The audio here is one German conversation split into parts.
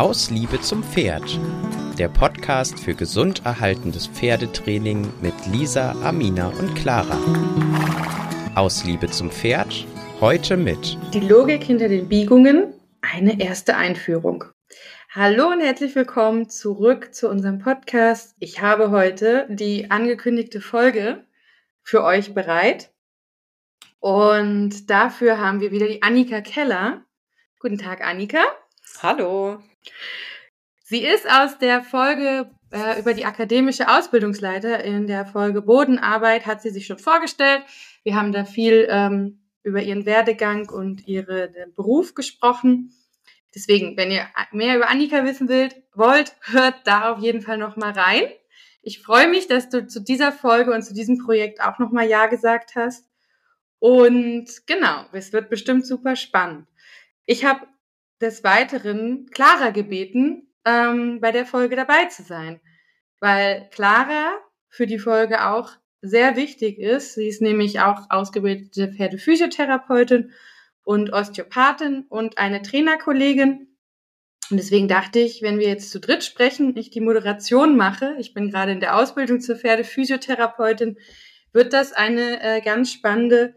Aus Liebe zum Pferd. Der Podcast für gesund erhaltendes Pferdetraining mit Lisa, Amina und Clara. Aus Liebe zum Pferd. Heute mit Die Logik hinter den Biegungen. Eine erste Einführung. Hallo und herzlich willkommen zurück zu unserem Podcast. Ich habe heute die angekündigte Folge für euch bereit. Und dafür haben wir wieder die Annika Keller. Guten Tag, Annika. Hallo. Sie ist aus der Folge äh, über die akademische Ausbildungsleiter in der Folge Bodenarbeit, hat sie sich schon vorgestellt. Wir haben da viel ähm, über ihren Werdegang und ihren Beruf gesprochen. Deswegen, wenn ihr mehr über Annika wissen wollt, hört da auf jeden Fall noch mal rein. Ich freue mich, dass du zu dieser Folge und zu diesem Projekt auch noch mal Ja gesagt hast. Und genau, es wird bestimmt super spannend. Ich habe des Weiteren Clara gebeten, ähm, bei der Folge dabei zu sein, weil Clara für die Folge auch sehr wichtig ist. Sie ist nämlich auch ausgebildete Pferdephysiotherapeutin und Osteopathin und eine Trainerkollegin. Und deswegen dachte ich, wenn wir jetzt zu dritt sprechen, ich die Moderation mache, ich bin gerade in der Ausbildung zur Pferdephysiotherapeutin, wird das eine äh, ganz spannende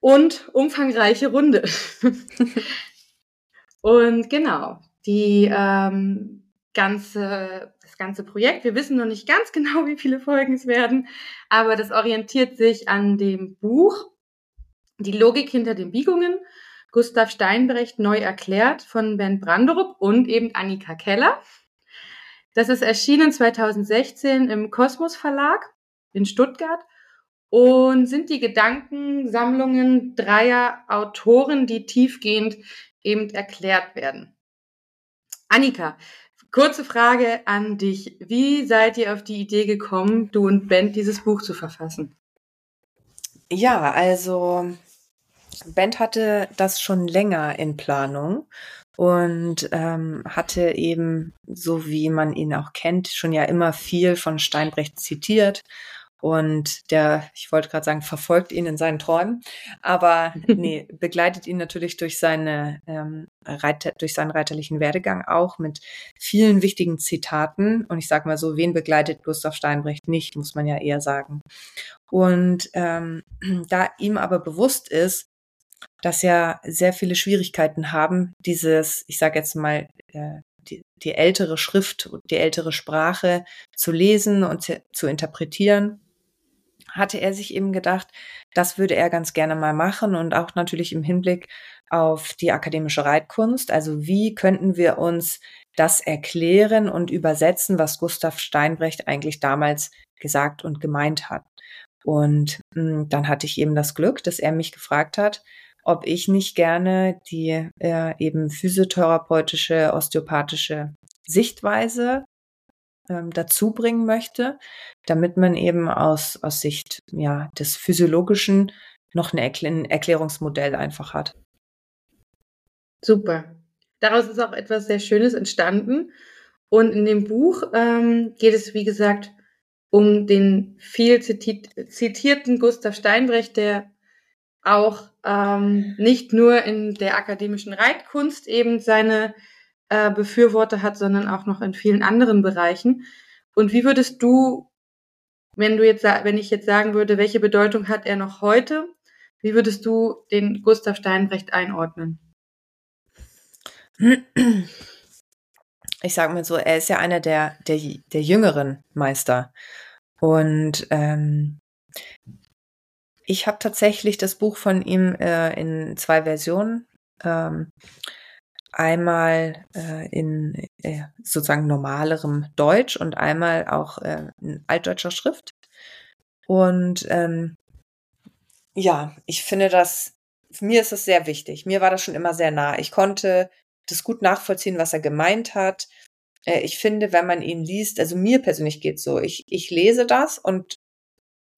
und umfangreiche Runde. und genau, die ähm, ganze, das ganze Projekt, wir wissen noch nicht ganz genau, wie viele Folgen es werden, aber das orientiert sich an dem Buch Die Logik hinter den Biegungen, Gustav Steinbrecht neu erklärt von Ben Branderup und eben Annika Keller. Das ist erschienen 2016 im Kosmos Verlag in Stuttgart und sind die Gedankensammlungen dreier Autoren, die tiefgehend eben erklärt werden. Annika, kurze Frage an dich. Wie seid ihr auf die Idee gekommen, du und Ben dieses Buch zu verfassen? Ja, also Bent hatte das schon länger in Planung und ähm, hatte eben, so wie man ihn auch kennt, schon ja immer viel von Steinbrecht zitiert und der, ich wollte gerade sagen, verfolgt ihn in seinen Träumen, aber nee, begleitet ihn natürlich durch seine ähm, Reiter, durch seinen reiterlichen Werdegang auch mit vielen wichtigen Zitaten. Und ich sage mal so, wen begleitet Gustav Steinbrecht nicht, muss man ja eher sagen. Und ähm, da ihm aber bewusst ist, dass ja sehr viele Schwierigkeiten haben, dieses, ich sage jetzt mal, äh, die, die ältere Schrift, die ältere Sprache zu lesen und zu, zu interpretieren hatte er sich eben gedacht, das würde er ganz gerne mal machen und auch natürlich im Hinblick auf die akademische Reitkunst. Also wie könnten wir uns das erklären und übersetzen, was Gustav Steinbrecht eigentlich damals gesagt und gemeint hat. Und mh, hm, dann hatte ich eben das Glück, dass er mich gefragt hat, ob ich nicht gerne die äh, eben physiotherapeutische, osteopathische Sichtweise ähm, dazu bringen möchte, damit man eben aus, aus Sicht ja, des Physiologischen noch eine Erkl ein Erklärungsmodell einfach hat. Super. Daraus ist auch etwas sehr Schönes entstanden. Und in dem Buch ähm, geht es, wie gesagt, um den viel zitierten Gustav Steinbrecht, der auch ähm, nicht nur in der akademischen Reitkunst eben seine äh, Befürworter hat, sondern auch noch in vielen anderen Bereichen. Und wie würdest du, wenn du jetzt, wenn ich jetzt sagen würde, welche Bedeutung hat er noch heute, wie würdest du den Gustav Steinbrecht einordnen? Ich sage mal so, er ist ja einer der, der, der jüngeren Meister. Und ähm, ich habe tatsächlich das Buch von ihm äh, in zwei Versionen. Ähm, einmal äh, in äh, sozusagen normalerem Deutsch und einmal auch äh, in altdeutscher Schrift. Und ähm, ja, ich finde das, mir ist das sehr wichtig. Mir war das schon immer sehr nah. Ich konnte das gut nachvollziehen, was er gemeint hat. Äh, ich finde, wenn man ihn liest, also mir persönlich geht so, ich, ich lese das und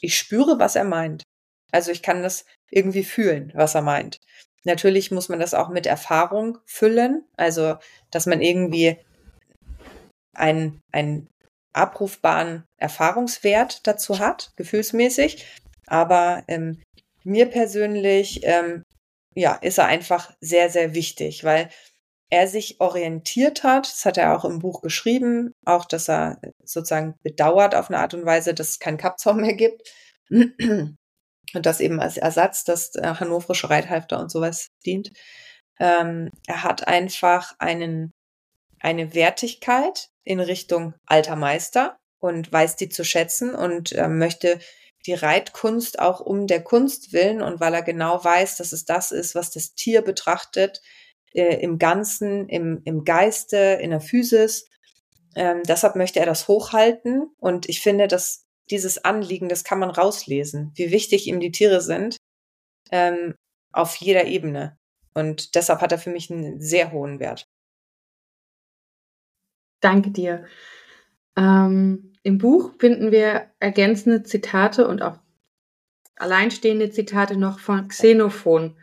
ich spüre, was er meint. Also ich kann das irgendwie fühlen, was er meint. Natürlich muss man das auch mit Erfahrung füllen, also dass man irgendwie einen, einen abrufbaren Erfahrungswert dazu hat, gefühlsmäßig. Aber ähm, mir persönlich, ähm, ja, ist er einfach sehr, sehr wichtig, weil er sich orientiert hat, das hat er auch im Buch geschrieben, auch dass er sozusagen bedauert auf eine Art und Weise, dass es keinen Kappzaum mehr gibt. Und das eben als Ersatz, dass äh, hannoverische Reithalfter und sowas dient. Ähm, er hat einfach einen, eine Wertigkeit in Richtung alter Meister und weiß die zu schätzen und äh, möchte die Reitkunst auch um der Kunst willen und weil er genau weiß, dass es das ist, was das Tier betrachtet, äh, im Ganzen, im, im Geiste, in der Physis. Ähm, deshalb möchte er das hochhalten und ich finde, dass dieses Anliegen, das kann man rauslesen, wie wichtig ihm die Tiere sind, ähm, auf jeder Ebene. Und deshalb hat er für mich einen sehr hohen Wert. Danke dir. Ähm, Im Buch finden wir ergänzende Zitate und auch alleinstehende Zitate noch von Xenophon.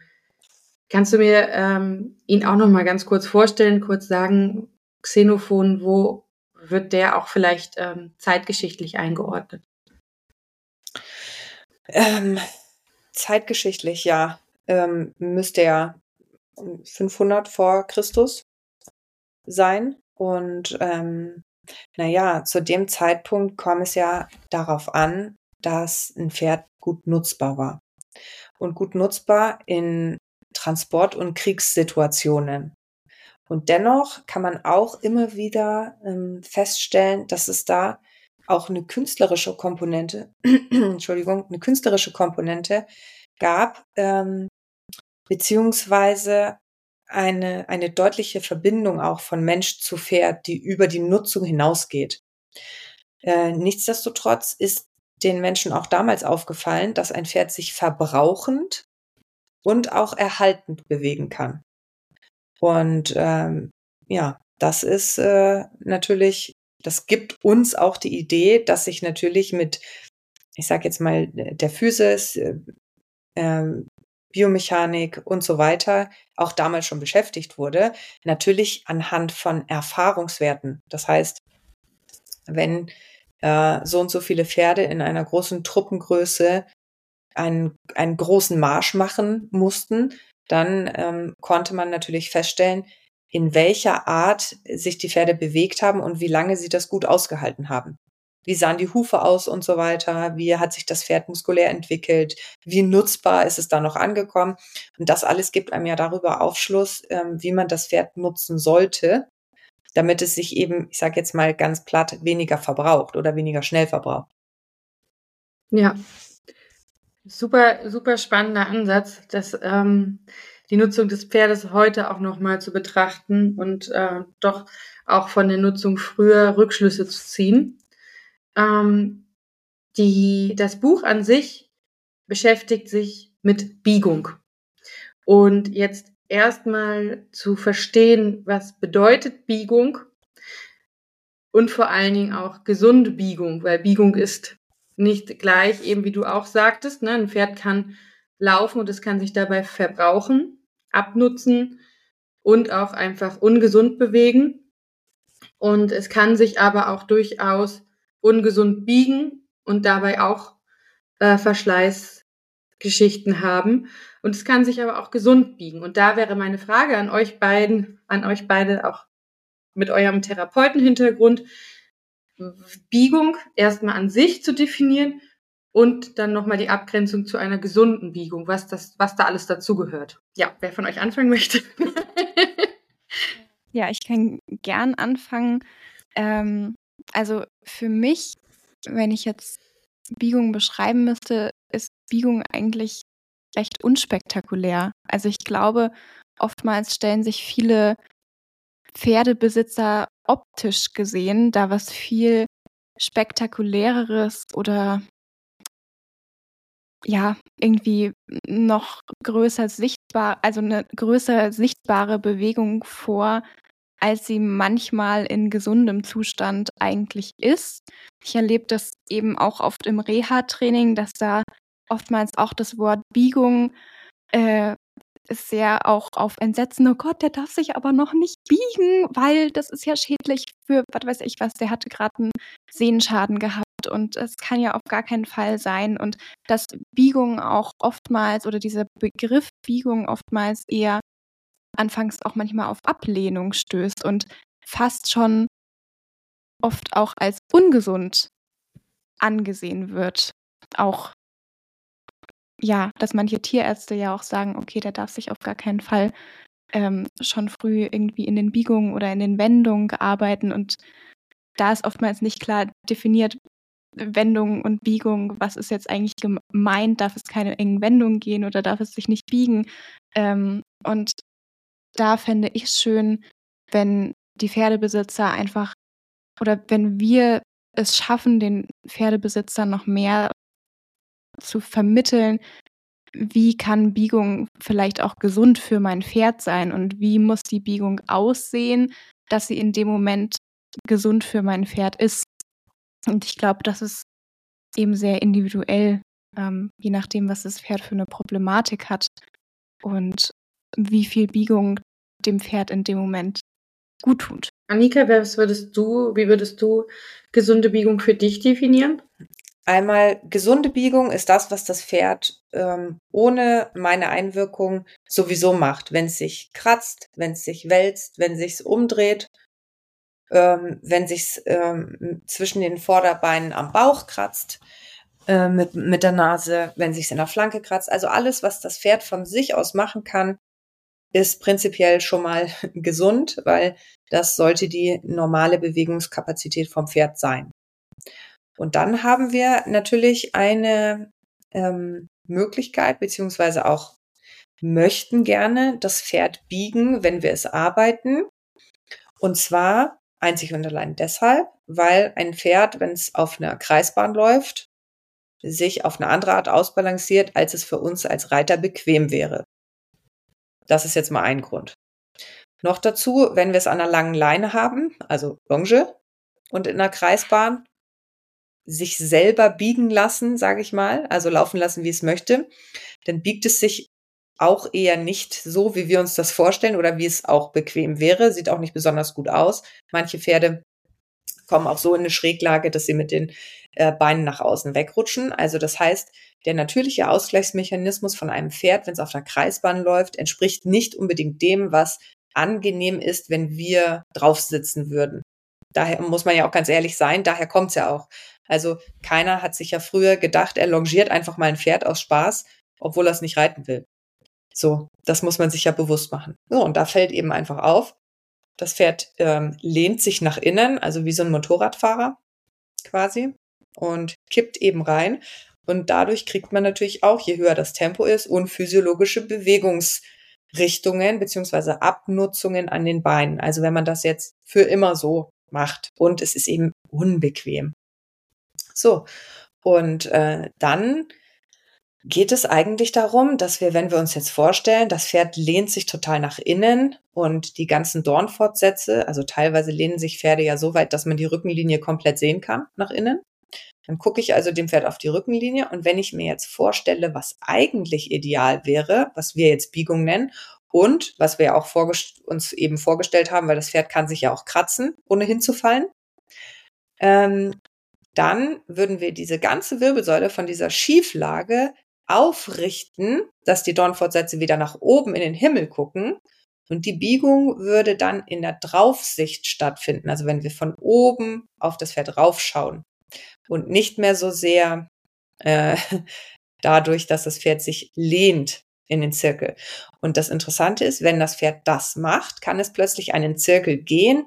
Kannst du mir ähm, ihn auch noch mal ganz kurz vorstellen, kurz sagen, Xenophon, wo wird der auch vielleicht ähm, zeitgeschichtlich eingeordnet? Ähm, zeitgeschichtlich, ja, ähm, müsste er 500 vor Christus sein. Und ähm, naja, zu dem Zeitpunkt kam es ja darauf an, dass ein Pferd gut nutzbar war. Und gut nutzbar in Transport- und Kriegssituationen. Und dennoch kann man auch immer wieder ähm, feststellen, dass es da auch eine künstlerische Komponente, Entschuldigung, eine künstlerische Komponente gab, ähm, beziehungsweise eine, eine deutliche Verbindung auch von Mensch zu Pferd, die über die Nutzung hinausgeht. Äh, nichtsdestotrotz ist den Menschen auch damals aufgefallen, dass ein Pferd sich verbrauchend und auch erhaltend bewegen kann. Und ähm, ja, das ist äh, natürlich, das gibt uns auch die Idee, dass sich natürlich mit, ich sage jetzt mal, der Physis, äh, ähm, Biomechanik und so weiter auch damals schon beschäftigt wurde, natürlich anhand von Erfahrungswerten. Das heißt, wenn äh, so und so viele Pferde in einer großen Truppengröße einen, einen großen Marsch machen mussten, dann ähm, konnte man natürlich feststellen, in welcher Art sich die Pferde bewegt haben und wie lange sie das gut ausgehalten haben. Wie sahen die Hufe aus und so weiter, wie hat sich das Pferd muskulär entwickelt, wie nutzbar ist es da noch angekommen. Und das alles gibt einem ja darüber Aufschluss, ähm, wie man das Pferd nutzen sollte, damit es sich eben, ich sage jetzt mal ganz platt, weniger verbraucht oder weniger schnell verbraucht. Ja, super, super spannender Ansatz, dass ähm, die Nutzung des Pferdes heute auch nochmal zu betrachten und äh, doch auch von der Nutzung früher Rückschlüsse zu ziehen. Ähm, die, das Buch an sich beschäftigt sich mit Biegung. Und jetzt erstmal zu verstehen, was bedeutet Biegung und vor allen Dingen auch gesunde Biegung, weil Biegung ist nicht gleich, eben wie du auch sagtest, ne? ein Pferd kann laufen und es kann sich dabei verbrauchen, abnutzen und auch einfach ungesund bewegen. Und es kann sich aber auch durchaus ungesund biegen und dabei auch äh, Verschleißgeschichten haben. Und es kann sich aber auch gesund biegen. Und da wäre meine Frage an euch beiden, an euch beide auch mit eurem Therapeutenhintergrund, Biegung erstmal an sich zu definieren und dann nochmal die Abgrenzung zu einer gesunden Biegung, was das, was da alles dazugehört. Ja, wer von euch anfangen möchte. ja, ich kann gern anfangen. Ähm, also für mich, wenn ich jetzt Biegung beschreiben müsste, ist Biegung eigentlich recht unspektakulär. Also ich glaube, oftmals stellen sich viele Pferdebesitzer optisch gesehen da was viel spektakuläreres oder ja, irgendwie noch größer sichtbar, also eine größer sichtbare Bewegung vor, als sie manchmal in gesundem Zustand eigentlich ist. Ich erlebe das eben auch oft im Reha-Training, dass da oftmals auch das Wort Biegung äh, sehr auch auf Entsetzen, oh Gott, der darf sich aber noch nicht biegen, weil das ist ja schädlich für, was weiß ich was, der hatte gerade einen Sehenschaden gehabt und es kann ja auf gar keinen Fall sein und dass Biegung auch oftmals oder dieser Begriff Biegung oftmals eher anfangs auch manchmal auf Ablehnung stößt und fast schon oft auch als ungesund angesehen wird. Auch ja, dass manche Tierärzte ja auch sagen, okay, der darf sich auf gar keinen Fall ähm, schon früh irgendwie in den Biegungen oder in den Wendungen arbeiten. Und da ist oftmals nicht klar definiert, Wendung und Biegung, was ist jetzt eigentlich gemeint? Darf es keine engen Wendungen gehen oder darf es sich nicht biegen? Ähm, und da fände ich es schön, wenn die Pferdebesitzer einfach oder wenn wir es schaffen, den Pferdebesitzern noch mehr zu vermitteln, wie kann Biegung vielleicht auch gesund für mein Pferd sein und wie muss die Biegung aussehen, dass sie in dem Moment gesund für mein Pferd ist. Und ich glaube, das ist eben sehr individuell, ähm, je nachdem, was das Pferd für eine Problematik hat und wie viel Biegung dem Pferd in dem Moment gut tut. Annika, was würdest du, wie würdest du gesunde Biegung für dich definieren? Einmal gesunde Biegung ist das, was das Pferd ähm, ohne meine Einwirkung sowieso macht. Wenn es sich kratzt, wenn es sich wälzt, wenn es sich umdreht, ähm, wenn sich ähm, zwischen den Vorderbeinen am Bauch kratzt, äh, mit, mit der Nase, wenn sich in der Flanke kratzt. Also alles, was das Pferd von sich aus machen kann, ist prinzipiell schon mal gesund, weil das sollte die normale Bewegungskapazität vom Pferd sein. Und dann haben wir natürlich eine ähm, Möglichkeit, beziehungsweise auch möchten gerne das Pferd biegen, wenn wir es arbeiten. Und zwar einzig und allein deshalb, weil ein Pferd, wenn es auf einer Kreisbahn läuft, sich auf eine andere Art ausbalanciert, als es für uns als Reiter bequem wäre. Das ist jetzt mal ein Grund. Noch dazu, wenn wir es an einer langen Leine haben, also Longe und in einer Kreisbahn, sich selber biegen lassen, sage ich mal, also laufen lassen, wie es möchte, dann biegt es sich auch eher nicht so, wie wir uns das vorstellen oder wie es auch bequem wäre. Sieht auch nicht besonders gut aus. Manche Pferde kommen auch so in eine Schräglage, dass sie mit den äh, Beinen nach außen wegrutschen. Also das heißt, der natürliche Ausgleichsmechanismus von einem Pferd, wenn es auf der Kreisbahn läuft, entspricht nicht unbedingt dem, was angenehm ist, wenn wir drauf sitzen würden. Daher muss man ja auch ganz ehrlich sein, daher kommt es ja auch. Also keiner hat sich ja früher gedacht, er longiert einfach mal ein Pferd aus Spaß, obwohl er es nicht reiten will. So, das muss man sich ja bewusst machen. So, und da fällt eben einfach auf, das Pferd ähm, lehnt sich nach innen, also wie so ein Motorradfahrer quasi, und kippt eben rein. Und dadurch kriegt man natürlich auch, je höher das Tempo ist, unphysiologische Bewegungsrichtungen beziehungsweise Abnutzungen an den Beinen. Also wenn man das jetzt für immer so macht und es ist eben unbequem. So, und äh, dann geht es eigentlich darum, dass wir, wenn wir uns jetzt vorstellen, das Pferd lehnt sich total nach innen und die ganzen Dornfortsätze, also teilweise lehnen sich Pferde ja so weit, dass man die Rückenlinie komplett sehen kann nach innen. Dann gucke ich also dem Pferd auf die Rückenlinie und wenn ich mir jetzt vorstelle, was eigentlich ideal wäre, was wir jetzt Biegung nennen und was wir auch uns eben vorgestellt haben, weil das Pferd kann sich ja auch kratzen, ohne hinzufallen, ähm, dann würden wir diese ganze Wirbelsäule von dieser Schieflage aufrichten, dass die Dornfortsätze wieder nach oben in den Himmel gucken. Und die Biegung würde dann in der Draufsicht stattfinden, also wenn wir von oben auf das Pferd raufschauen und nicht mehr so sehr äh, dadurch, dass das Pferd sich lehnt in den Zirkel. Und das Interessante ist, wenn das Pferd das macht, kann es plötzlich einen Zirkel gehen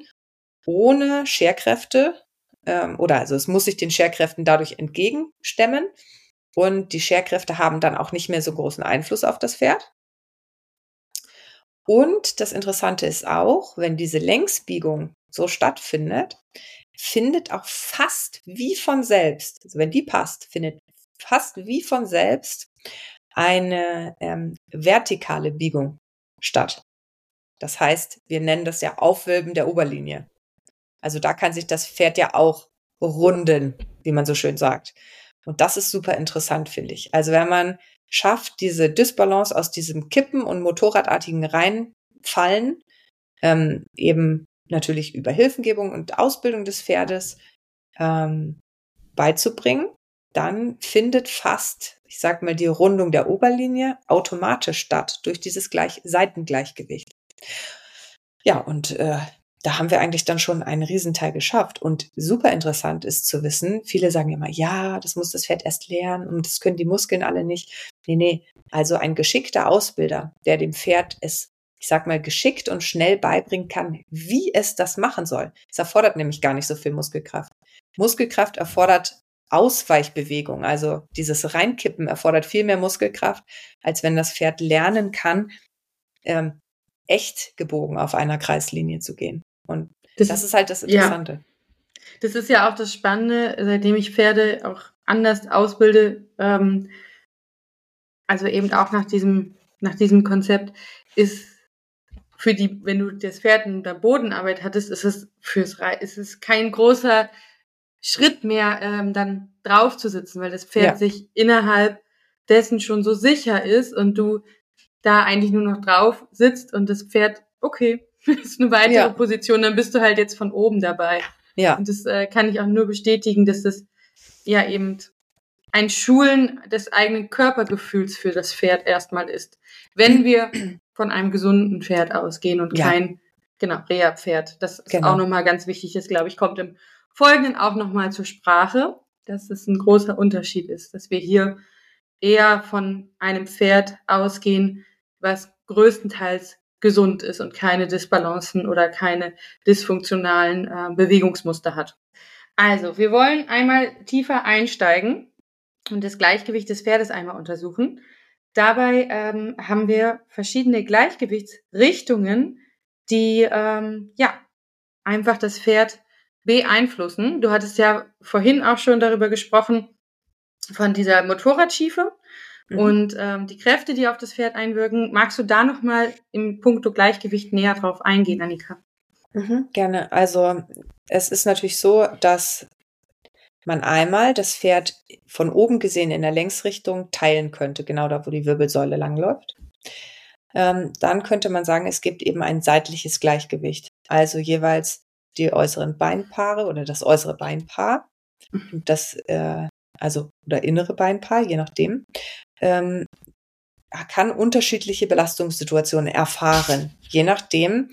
ohne Scherkräfte ähm, oder also es muss sich den Scherkräften dadurch entgegenstemmen und die Scherkräfte haben dann auch nicht mehr so großen Einfluss auf das Pferd. Und das Interessante ist auch, wenn diese Längsbiegung so stattfindet, findet auch fast wie von selbst, also wenn die passt, findet fast wie von selbst eine ähm, vertikale Biegung statt. Das heißt, wir nennen das ja Aufwölben der Oberlinie. Also da kann sich das Pferd ja auch runden, wie man so schön sagt. Und das ist super interessant, finde ich. Also wenn man schafft, diese Dysbalance aus diesem Kippen und Motorradartigen reinfallen, ähm, eben natürlich über Hilfengebung und Ausbildung des Pferdes ähm, beizubringen, dann findet fast, ich sag mal, die Rundung der Oberlinie automatisch statt durch dieses Gleich Seitengleichgewicht. Ja, und äh, da haben wir eigentlich dann schon einen Riesenteil geschafft. Und super interessant ist zu wissen, viele sagen immer, ja, das muss das Pferd erst lernen und das können die Muskeln alle nicht. Nee, nee. Also ein geschickter Ausbilder, der dem Pferd es, ich sag mal, geschickt und schnell beibringen kann, wie es das machen soll. Es erfordert nämlich gar nicht so viel Muskelkraft. Muskelkraft erfordert Ausweichbewegung, also dieses Reinkippen erfordert viel mehr Muskelkraft, als wenn das Pferd lernen kann, ähm, echt gebogen auf einer Kreislinie zu gehen. Und das, das ist halt das Interessante. Ja. Das ist ja auch das Spannende, seitdem ich Pferde auch anders ausbilde, ähm, also eben auch nach diesem, nach diesem Konzept, ist für die, wenn du das Pferd in der Bodenarbeit hattest, ist es fürs ist es kein großer Schritt mehr, ähm, dann drauf zu sitzen, weil das Pferd ja. sich innerhalb dessen schon so sicher ist und du da eigentlich nur noch drauf sitzt und das Pferd, okay, ist eine weitere ja. Position, dann bist du halt jetzt von oben dabei. Ja. Und das äh, kann ich auch nur bestätigen, dass das ja eben ein Schulen des eigenen Körpergefühls für das Pferd erstmal ist. Wenn wir von einem gesunden Pferd ausgehen und ja. kein, genau, Reha-Pferd. Das ist genau. auch nochmal ganz wichtig, das glaube ich, kommt im Folgenden auch nochmal zur Sprache, dass es ein großer Unterschied ist, dass wir hier eher von einem Pferd ausgehen, was größtenteils gesund ist und keine Disbalancen oder keine dysfunktionalen äh, Bewegungsmuster hat. Also, wir wollen einmal tiefer einsteigen und das Gleichgewicht des Pferdes einmal untersuchen. Dabei ähm, haben wir verschiedene Gleichgewichtsrichtungen, die ähm, ja einfach das Pferd beeinflussen. Du hattest ja vorhin auch schon darüber gesprochen von dieser Motorradschiefe mhm. und ähm, die Kräfte, die auf das Pferd einwirken. Magst du da noch mal im Punkto Gleichgewicht näher drauf eingehen, Annika? Mhm, gerne. Also es ist natürlich so, dass man einmal das Pferd von oben gesehen in der Längsrichtung teilen könnte, genau da, wo die Wirbelsäule langläuft. Ähm, dann könnte man sagen, es gibt eben ein seitliches Gleichgewicht, also jeweils die äußeren Beinpaare oder das äußere Beinpaar, mhm. das äh, also oder innere Beinpaar, je nachdem, ähm, kann unterschiedliche Belastungssituationen erfahren, je nachdem,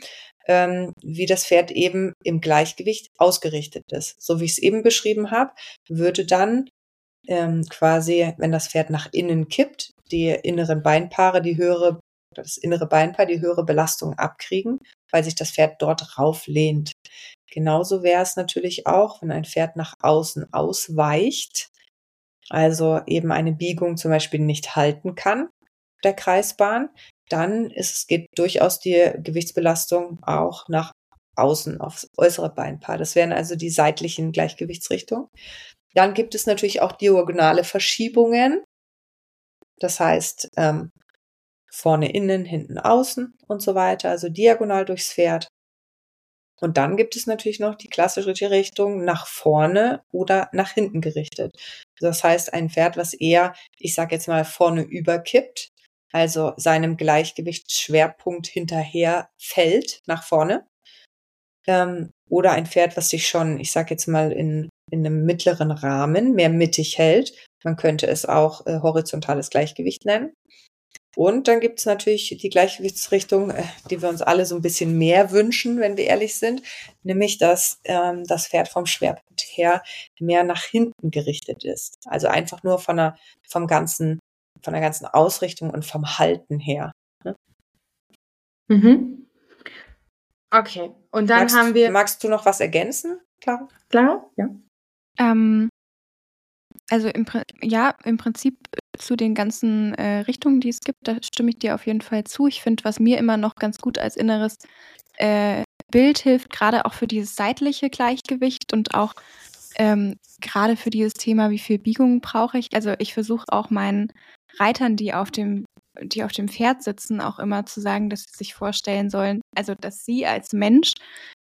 ähm, wie das Pferd eben im Gleichgewicht ausgerichtet ist. So wie ich es eben beschrieben habe, würde dann ähm, quasi, wenn das Pferd nach innen kippt, die inneren Beinpaare die höhere, das innere Beinpaar die höhere Belastung abkriegen, weil sich das Pferd dort rauflehnt. Genauso wäre es natürlich auch, wenn ein Pferd nach außen ausweicht, also eben eine Biegung zum Beispiel nicht halten kann, der Kreisbahn, dann ist, geht durchaus die Gewichtsbelastung auch nach außen aufs äußere Beinpaar. Das wären also die seitlichen Gleichgewichtsrichtungen. Dann gibt es natürlich auch diagonale Verschiebungen. Das heißt, ähm, vorne innen, hinten außen und so weiter, also diagonal durchs Pferd. Und dann gibt es natürlich noch die klassische Richtung nach vorne oder nach hinten gerichtet. Das heißt, ein Pferd, was eher, ich sage jetzt mal, vorne überkippt, also seinem Gleichgewichtsschwerpunkt hinterher fällt nach vorne. Ähm, oder ein Pferd, was sich schon, ich sage jetzt mal, in, in einem mittleren Rahmen mehr mittig hält. Man könnte es auch äh, horizontales Gleichgewicht nennen. Und dann gibt es natürlich die Gleichgewichtsrichtung, äh, die wir uns alle so ein bisschen mehr wünschen, wenn wir ehrlich sind, nämlich dass ähm, das Pferd vom Schwerpunkt her mehr nach hinten gerichtet ist. Also einfach nur von der, vom ganzen von der ganzen Ausrichtung und vom Halten her. Ne? Mhm. Okay, und dann magst, haben wir. Magst du noch was ergänzen, Clara? Clara, ja. Ähm, also im, ja, im Prinzip zu den ganzen äh, Richtungen, die es gibt, da stimme ich dir auf jeden Fall zu. Ich finde, was mir immer noch ganz gut als inneres äh, Bild hilft, gerade auch für dieses seitliche Gleichgewicht und auch ähm, gerade für dieses Thema, wie viel Biegung brauche ich. Also ich versuche auch meinen Reitern, die auf dem die auf dem Pferd sitzen, auch immer zu sagen, dass sie sich vorstellen sollen, also dass sie als Mensch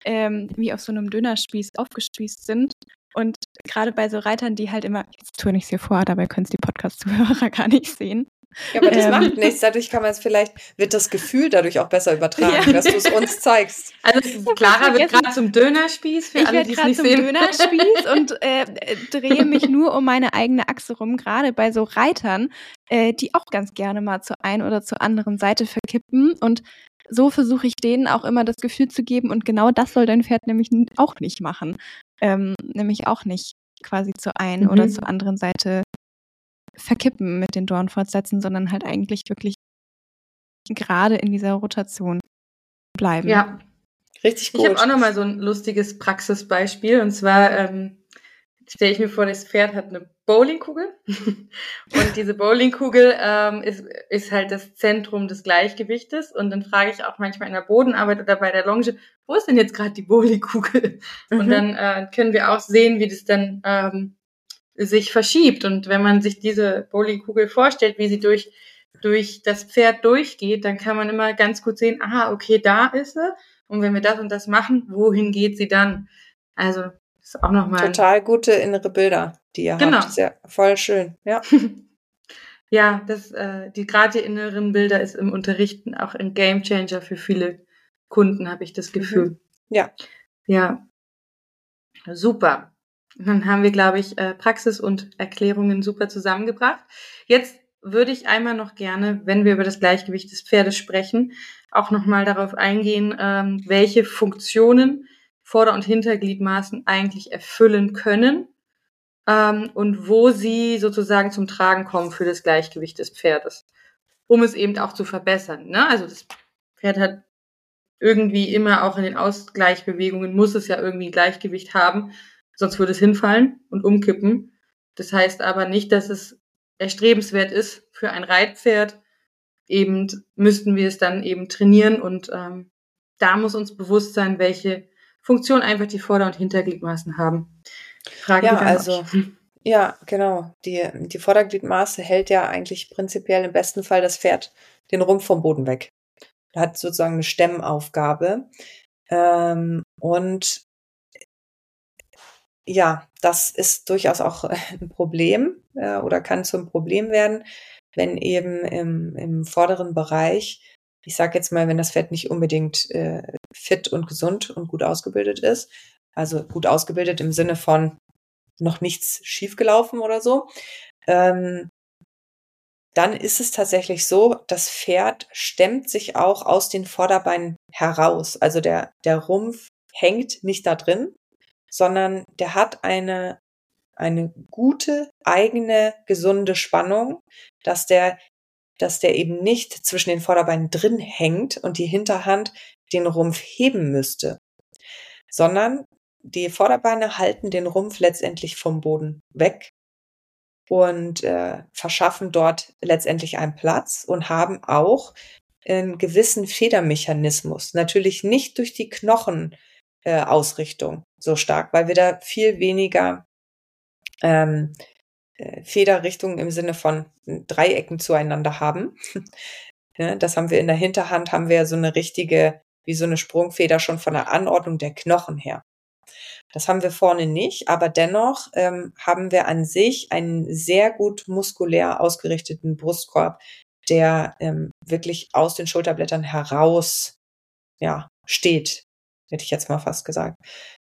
ähm, wie auf so einem Dönerspieß aufgespießt sind. Und gerade bei so Reitern, die halt immer, jetzt tue ich es hier vor, dabei können es die Podcast-Zuhörer gar nicht sehen, Ja, aber das ähm, macht nichts. Dadurch kann man es vielleicht, wird das Gefühl dadurch auch besser übertragen, ja. dass du es uns zeigst. Also Clara wird gerade zum Dönerspieß für ich alle, die es nicht zum sehen. Dönerspieß und äh, drehe mich nur um meine eigene Achse rum, gerade bei so Reitern, äh, die auch ganz gerne mal zur einen oder zur anderen Seite verkippen. Und so versuche ich denen auch immer das Gefühl zu geben. Und genau das soll dein Pferd nämlich auch nicht machen. Ähm, nämlich auch nicht quasi zur einen mhm. oder zur anderen Seite verkippen mit den Dornfortsätzen, sondern halt eigentlich wirklich gerade in dieser Rotation bleiben. Ja, richtig gut. Ich habe auch noch mal so ein lustiges Praxisbeispiel und zwar ähm, stelle ich mir vor, das Pferd hat eine Bowlingkugel und diese Bowlingkugel ähm, ist, ist halt das Zentrum des Gleichgewichtes und dann frage ich auch manchmal in der Bodenarbeit oder bei der Longe, wo ist denn jetzt gerade die Bowlingkugel? Mhm. Und dann äh, können wir auch sehen, wie das dann ähm, sich verschiebt. Und wenn man sich diese Bowlingkugel vorstellt, wie sie durch, durch das Pferd durchgeht, dann kann man immer ganz gut sehen, aha, okay, da ist sie. Und wenn wir das und das machen, wohin geht sie dann? Also, das ist auch nochmal. Total gute innere Bilder, die ihr genau. habt. Sehr, voll schön, ja. ja, das, äh, die gerade die inneren Bilder ist im Unterrichten auch ein Gamechanger für viele Kunden, habe ich das mhm. Gefühl. Mhm. Ja. Ja. Super. Dann haben wir, glaube ich, äh, Praxis und Erklärungen super zusammengebracht. Jetzt würde ich einmal noch gerne, wenn wir über das Gleichgewicht des Pferdes sprechen, auch nochmal darauf eingehen, ähm, welche Funktionen Vorder- und Hintergliedmaßen eigentlich erfüllen können ähm, und wo sie sozusagen zum Tragen kommen für das Gleichgewicht des Pferdes, um es eben auch zu verbessern. Ne? Also das Pferd hat irgendwie immer auch in den Ausgleichbewegungen muss es ja irgendwie Gleichgewicht haben sonst würde es hinfallen und umkippen. Das heißt aber nicht, dass es erstrebenswert ist für ein Reitpferd. Eben müssten wir es dann eben trainieren und ähm, da muss uns bewusst sein, welche Funktion einfach die Vorder- und Hintergliedmaßen haben. Frage ja, also ja, genau. Die, die Vordergliedmaße hält ja eigentlich prinzipiell im besten Fall das Pferd den Rumpf vom Boden weg. Hat sozusagen eine Stemmaufgabe. Ähm, und ja, das ist durchaus auch ein Problem äh, oder kann zum Problem werden, wenn eben im, im vorderen Bereich, ich sage jetzt mal, wenn das Pferd nicht unbedingt äh, fit und gesund und gut ausgebildet ist, also gut ausgebildet im Sinne von noch nichts schiefgelaufen oder so, ähm, dann ist es tatsächlich so, das Pferd stemmt sich auch aus den Vorderbeinen heraus. Also der, der Rumpf hängt nicht da drin, sondern der hat eine, eine gute, eigene, gesunde Spannung, dass der, dass der eben nicht zwischen den Vorderbeinen drin hängt und die Hinterhand den Rumpf heben müsste, sondern die Vorderbeine halten den Rumpf letztendlich vom Boden weg und äh, verschaffen dort letztendlich einen Platz und haben auch einen gewissen Federmechanismus. Natürlich nicht durch die Knochen äh, Ausrichtung so stark, weil wir da viel weniger ähm, äh, Federrichtungen im Sinne von Dreiecken zueinander haben. ja, das haben wir in der Hinterhand, haben wir so eine richtige, wie so eine Sprungfeder schon von der Anordnung der Knochen her. Das haben wir vorne nicht, aber dennoch ähm, haben wir an sich einen sehr gut muskulär ausgerichteten Brustkorb, der ähm, wirklich aus den Schulterblättern heraus ja, steht hätte ich jetzt mal fast gesagt.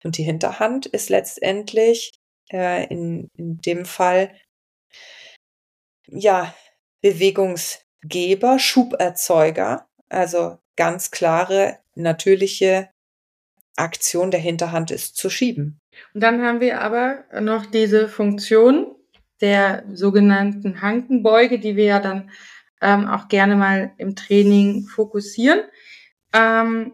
Und die Hinterhand ist letztendlich äh, in, in dem Fall ja Bewegungsgeber, Schuberzeuger, also ganz klare natürliche Aktion der Hinterhand ist zu schieben. Und dann haben wir aber noch diese Funktion der sogenannten Hankenbeuge, die wir ja dann ähm, auch gerne mal im Training fokussieren. Ähm,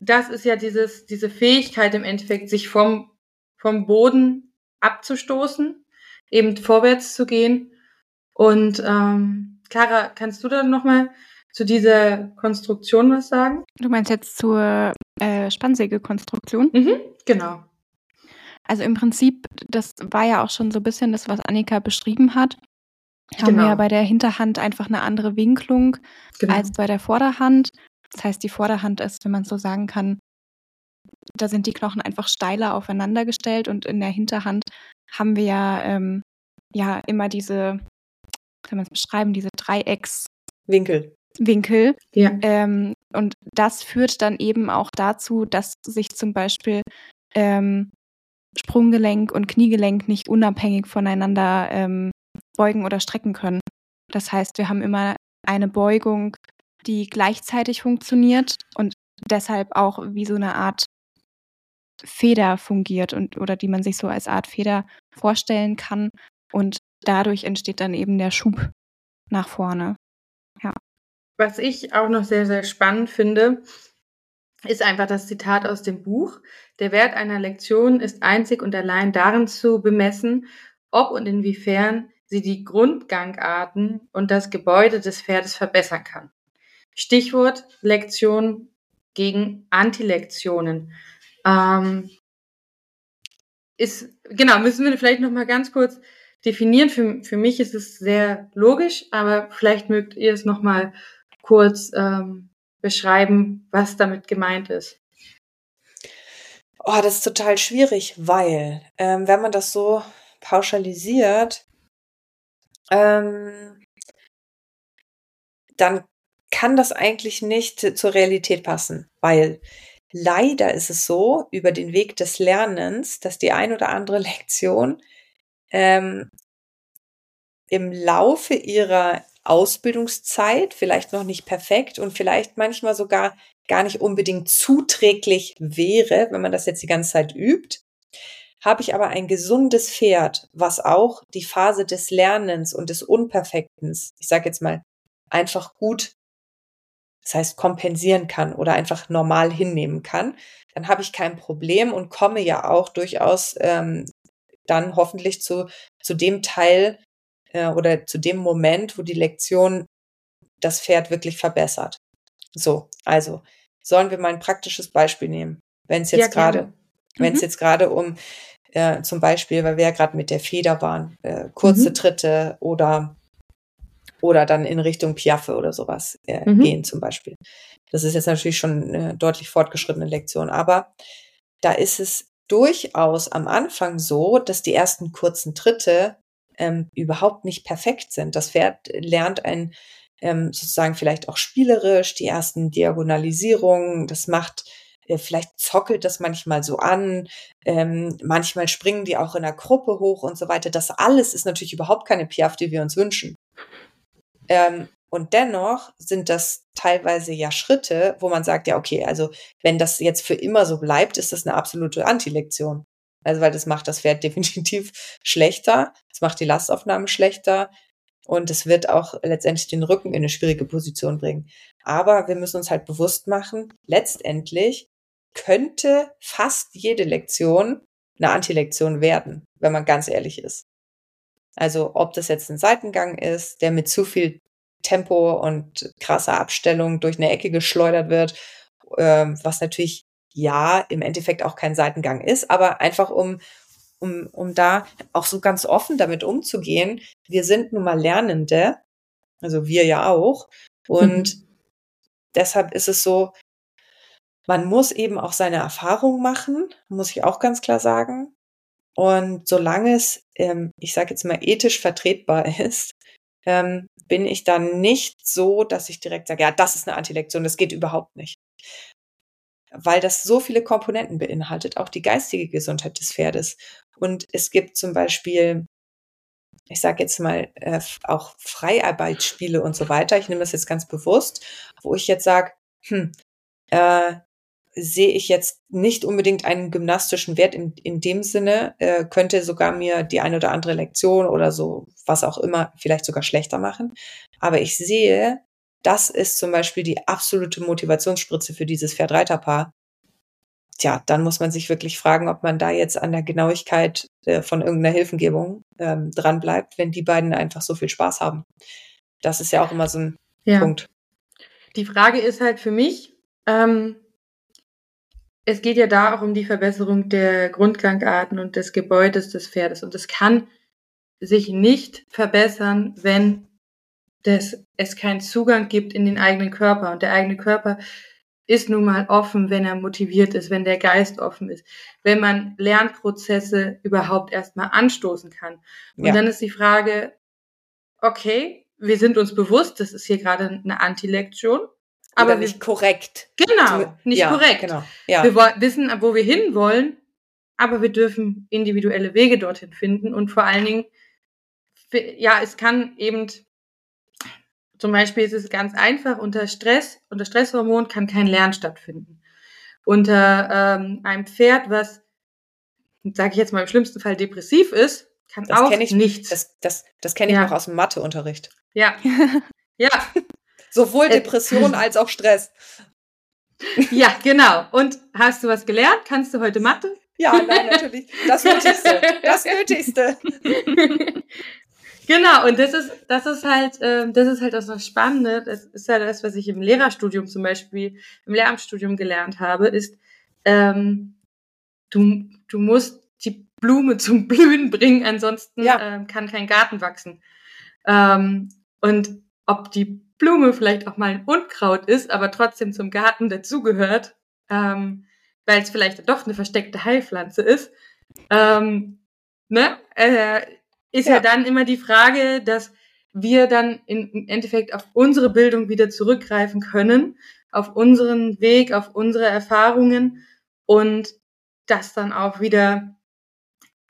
das ist ja dieses, diese Fähigkeit im Endeffekt, sich vom, vom Boden abzustoßen, eben vorwärts zu gehen. Und ähm, Clara, kannst du da nochmal zu dieser Konstruktion was sagen? Du meinst jetzt zur äh, Spannsägekonstruktion? Mhm, genau. Also im Prinzip, das war ja auch schon so ein bisschen das, was Annika beschrieben hat. Haben genau. wir ja bei der Hinterhand einfach eine andere Winklung genau. als bei der Vorderhand. Das heißt, die Vorderhand ist, wenn man so sagen kann, da sind die Knochen einfach steiler aufeinander gestellt und in der Hinterhand haben wir ja, ähm, ja immer diese, kann man es beschreiben, diese Dreiecks Winkel. Winkel. Ja. Ähm, und das führt dann eben auch dazu, dass sich zum Beispiel ähm, Sprunggelenk und Kniegelenk nicht unabhängig voneinander ähm, beugen oder strecken können. Das heißt, wir haben immer eine Beugung, die gleichzeitig funktioniert und deshalb auch wie so eine Art Feder fungiert und oder die man sich so als Art Feder vorstellen kann. Und dadurch entsteht dann eben der Schub nach vorne. Ja. Was ich auch noch sehr, sehr spannend finde, ist einfach das Zitat aus dem Buch. Der Wert einer Lektion ist einzig und allein darin zu bemessen, ob und inwiefern sie die Grundgangarten und das Gebäude des Pferdes verbessern kann. Stichwort Lektion gegen Antilektionen. Ähm, ist, genau, müssen wir vielleicht noch mal ganz kurz definieren. Für, für mich ist es sehr logisch, aber vielleicht mögt ihr es noch mal kurz ähm, beschreiben, was damit gemeint ist. Oh, das ist total schwierig, weil ähm, wenn man das so pauschalisiert, ähm, dann kann das eigentlich nicht zur Realität passen, weil leider ist es so, über den Weg des Lernens, dass die ein oder andere Lektion ähm, im Laufe ihrer Ausbildungszeit vielleicht noch nicht perfekt und vielleicht manchmal sogar gar nicht unbedingt zuträglich wäre, wenn man das jetzt die ganze Zeit übt. Habe ich aber ein gesundes Pferd, was auch die Phase des Lernens und des Unperfektens, ich sage jetzt mal, einfach gut das heißt kompensieren kann oder einfach normal hinnehmen kann, dann habe ich kein Problem und komme ja auch durchaus ähm, dann hoffentlich zu, zu dem Teil äh, oder zu dem Moment, wo die Lektion das Pferd wirklich verbessert. So, also sollen wir mal ein praktisches Beispiel nehmen. Wenn es jetzt ja, gerade, wenn es mhm. jetzt gerade um äh, zum Beispiel, weil wir ja gerade mit der Feder waren, äh, kurze mhm. Tritte oder oder dann in Richtung Piaffe oder sowas äh, mhm. gehen zum Beispiel. Das ist jetzt natürlich schon eine deutlich fortgeschrittene Lektion, aber da ist es durchaus am Anfang so, dass die ersten kurzen Tritte ähm, überhaupt nicht perfekt sind. Das Pferd lernt ein ähm, sozusagen vielleicht auch spielerisch die ersten Diagonalisierungen. Das macht äh, vielleicht zockelt das manchmal so an, ähm, manchmal springen die auch in der Gruppe hoch und so weiter. Das alles ist natürlich überhaupt keine Piaf, die wir uns wünschen. Ähm, und dennoch sind das teilweise ja Schritte, wo man sagt, ja, okay, also wenn das jetzt für immer so bleibt, ist das eine absolute Antilektion. Also weil das macht das Pferd definitiv schlechter, es macht die Lastaufnahme schlechter und es wird auch letztendlich den Rücken in eine schwierige Position bringen. Aber wir müssen uns halt bewusst machen, letztendlich könnte fast jede Lektion eine Antilektion werden, wenn man ganz ehrlich ist. Also ob das jetzt ein Seitengang ist, der mit zu viel Tempo und krasser Abstellung durch eine Ecke geschleudert wird, ähm, was natürlich ja im Endeffekt auch kein Seitengang ist, aber einfach um um, um da auch so ganz offen damit umzugehen. Wir sind nun mal Lernende, also wir ja auch. Und mhm. deshalb ist es so, man muss eben auch seine Erfahrung machen, muss ich auch ganz klar sagen. Und solange es, ähm, ich sage jetzt mal, ethisch vertretbar ist, ähm, bin ich dann nicht so, dass ich direkt sage, ja, das ist eine Antilektion, das geht überhaupt nicht. Weil das so viele Komponenten beinhaltet, auch die geistige Gesundheit des Pferdes. Und es gibt zum Beispiel, ich sage jetzt mal, äh, auch Freiarbeitsspiele und so weiter. Ich nehme das jetzt ganz bewusst, wo ich jetzt sage, hm, äh, sehe ich jetzt nicht unbedingt einen gymnastischen Wert in, in dem Sinne, äh, könnte sogar mir die eine oder andere Lektion oder so, was auch immer, vielleicht sogar schlechter machen. Aber ich sehe, das ist zum Beispiel die absolute Motivationsspritze für dieses Pferd-Reiter-Paar. Tja, dann muss man sich wirklich fragen, ob man da jetzt an der Genauigkeit äh, von irgendeiner Hilfengebung ähm, dran bleibt, wenn die beiden einfach so viel Spaß haben. Das ist ja auch immer so ein ja. Punkt. Die Frage ist halt für mich, ähm, es geht ja da auch um die Verbesserung der Grundgangarten und des Gebäudes des Pferdes. Und es kann sich nicht verbessern, wenn das, es keinen Zugang gibt in den eigenen Körper. Und der eigene Körper ist nun mal offen, wenn er motiviert ist, wenn der Geist offen ist, wenn man Lernprozesse überhaupt erstmal anstoßen kann. Und ja. dann ist die Frage, okay, wir sind uns bewusst, das ist hier gerade eine Antilektion. Aber wir, nicht korrekt. genau, nicht ja, korrekt. Genau. Ja. Wir wissen, wo wir hinwollen, aber wir dürfen individuelle Wege dorthin finden und vor allen Dingen, ja, es kann eben, zum Beispiel ist es ganz einfach, unter Stress, unter Stresshormon kann kein Lernen stattfinden. Unter ähm, einem Pferd, was, sage ich jetzt mal im schlimmsten Fall depressiv ist, kann Das auch ich- nichts. Das, das, das kenne ich Ja. noch aus dem Matheunterricht. ja, ja, Sowohl Äh, Depression als auch Stress. ja, genau. Und hast du was gelernt? Kannst du heute Mathe? Ja, nein, natürlich. Das Nötigste. Das Nötigste. Genau, und das ist, das ist halt, ähm, das ist halt auch so Spannende. Das ist ja das, was ich im Lehrerstudium zum Beispiel, im Lehramtsstudium gelernt habe, ist, ähm, du, du musst die Blume zum Blühen bringen, ansonsten Ja. ähm, kann kein Garten wachsen. Ähm, und ob die Blume vielleicht auch mal ein Unkraut ist, aber trotzdem zum Garten dazugehört, ähm, weil es vielleicht doch eine versteckte Heilpflanze ist, ähm, ne? Äh, ist ja. Ja. dann immer die Frage, dass wir dann in, im Endeffekt auf unsere Bildung wieder zurückgreifen können, auf unseren Weg, auf unsere Erfahrungen und das dann auch wieder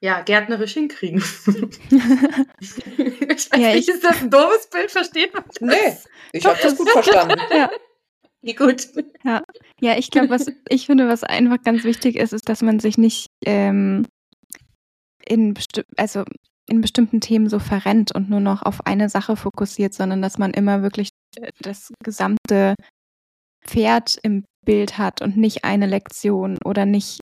ja, gärtnerisch hinkriegen. ich weiß Ja, nicht, ich- ist das ein doofes Bild? Versteht man das? Nee, ich habe das gut verstanden. Wie gut. Ja, ich glaube, was ich finde, was einfach ganz wichtig ist, ist, dass man sich nicht ähm, in, besti also in bestimmten Themen so verrennt und nur noch auf eine Sache fokussiert, sondern dass man immer wirklich äh, das gesamte Pferd im Bild hat und nicht eine Lektion oder nicht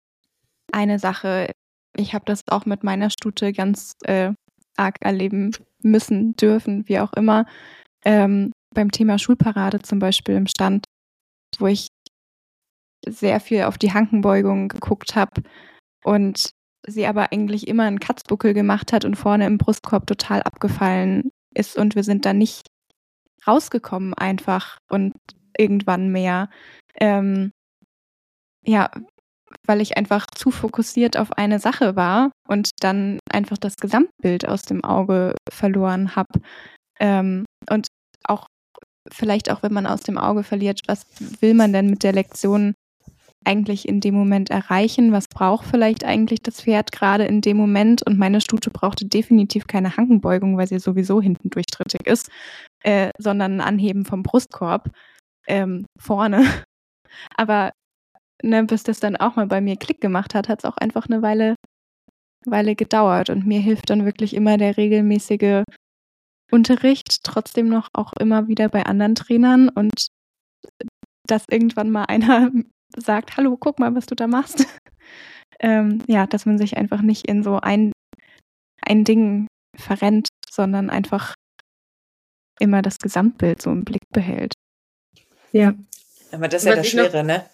eine Sache. Ich habe das auch mit meiner Stute ganz äh, arg erleben müssen, dürfen, wie auch immer. Ähm, beim Thema Schulparade zum Beispiel im Stand, wo ich sehr viel auf die Hankenbeugung geguckt habe und sie aber eigentlich immer einen Katzbuckel gemacht hat und vorne im Brustkorb total abgefallen ist und wir sind da nicht rausgekommen einfach und irgendwann mehr. Ähm, ja, weil ich einfach zu fokussiert auf eine Sache war und dann einfach das Gesamtbild aus dem Auge verloren habe. Ähm, und auch vielleicht auch, wenn man aus dem Auge verliert, was will man denn mit der Lektion eigentlich in dem Moment erreichen? Was braucht vielleicht eigentlich das Pferd gerade in dem Moment? Und meine Stute brauchte definitiv keine Hankenbeugung, weil sie sowieso hinten durchtrittig ist, äh, sondern ein Anheben vom Brustkorb ähm, vorne. Aber ne, bis das dann auch mal bei mir Klick gemacht hat, hat es auch einfach eine Weile, Weile gedauert. Und mir hilft dann wirklich immer der regelmäßige Unterricht, trotzdem noch auch immer wieder bei anderen Trainern und dass irgendwann mal einer sagt, hallo, guck mal, was du da machst. ähm, ja, dass man sich einfach nicht in so ein, ein Ding verrennt, sondern einfach immer das Gesamtbild so im Blick behält. Ja. Aber das ist ja Was das ich noch- Schwere, ne?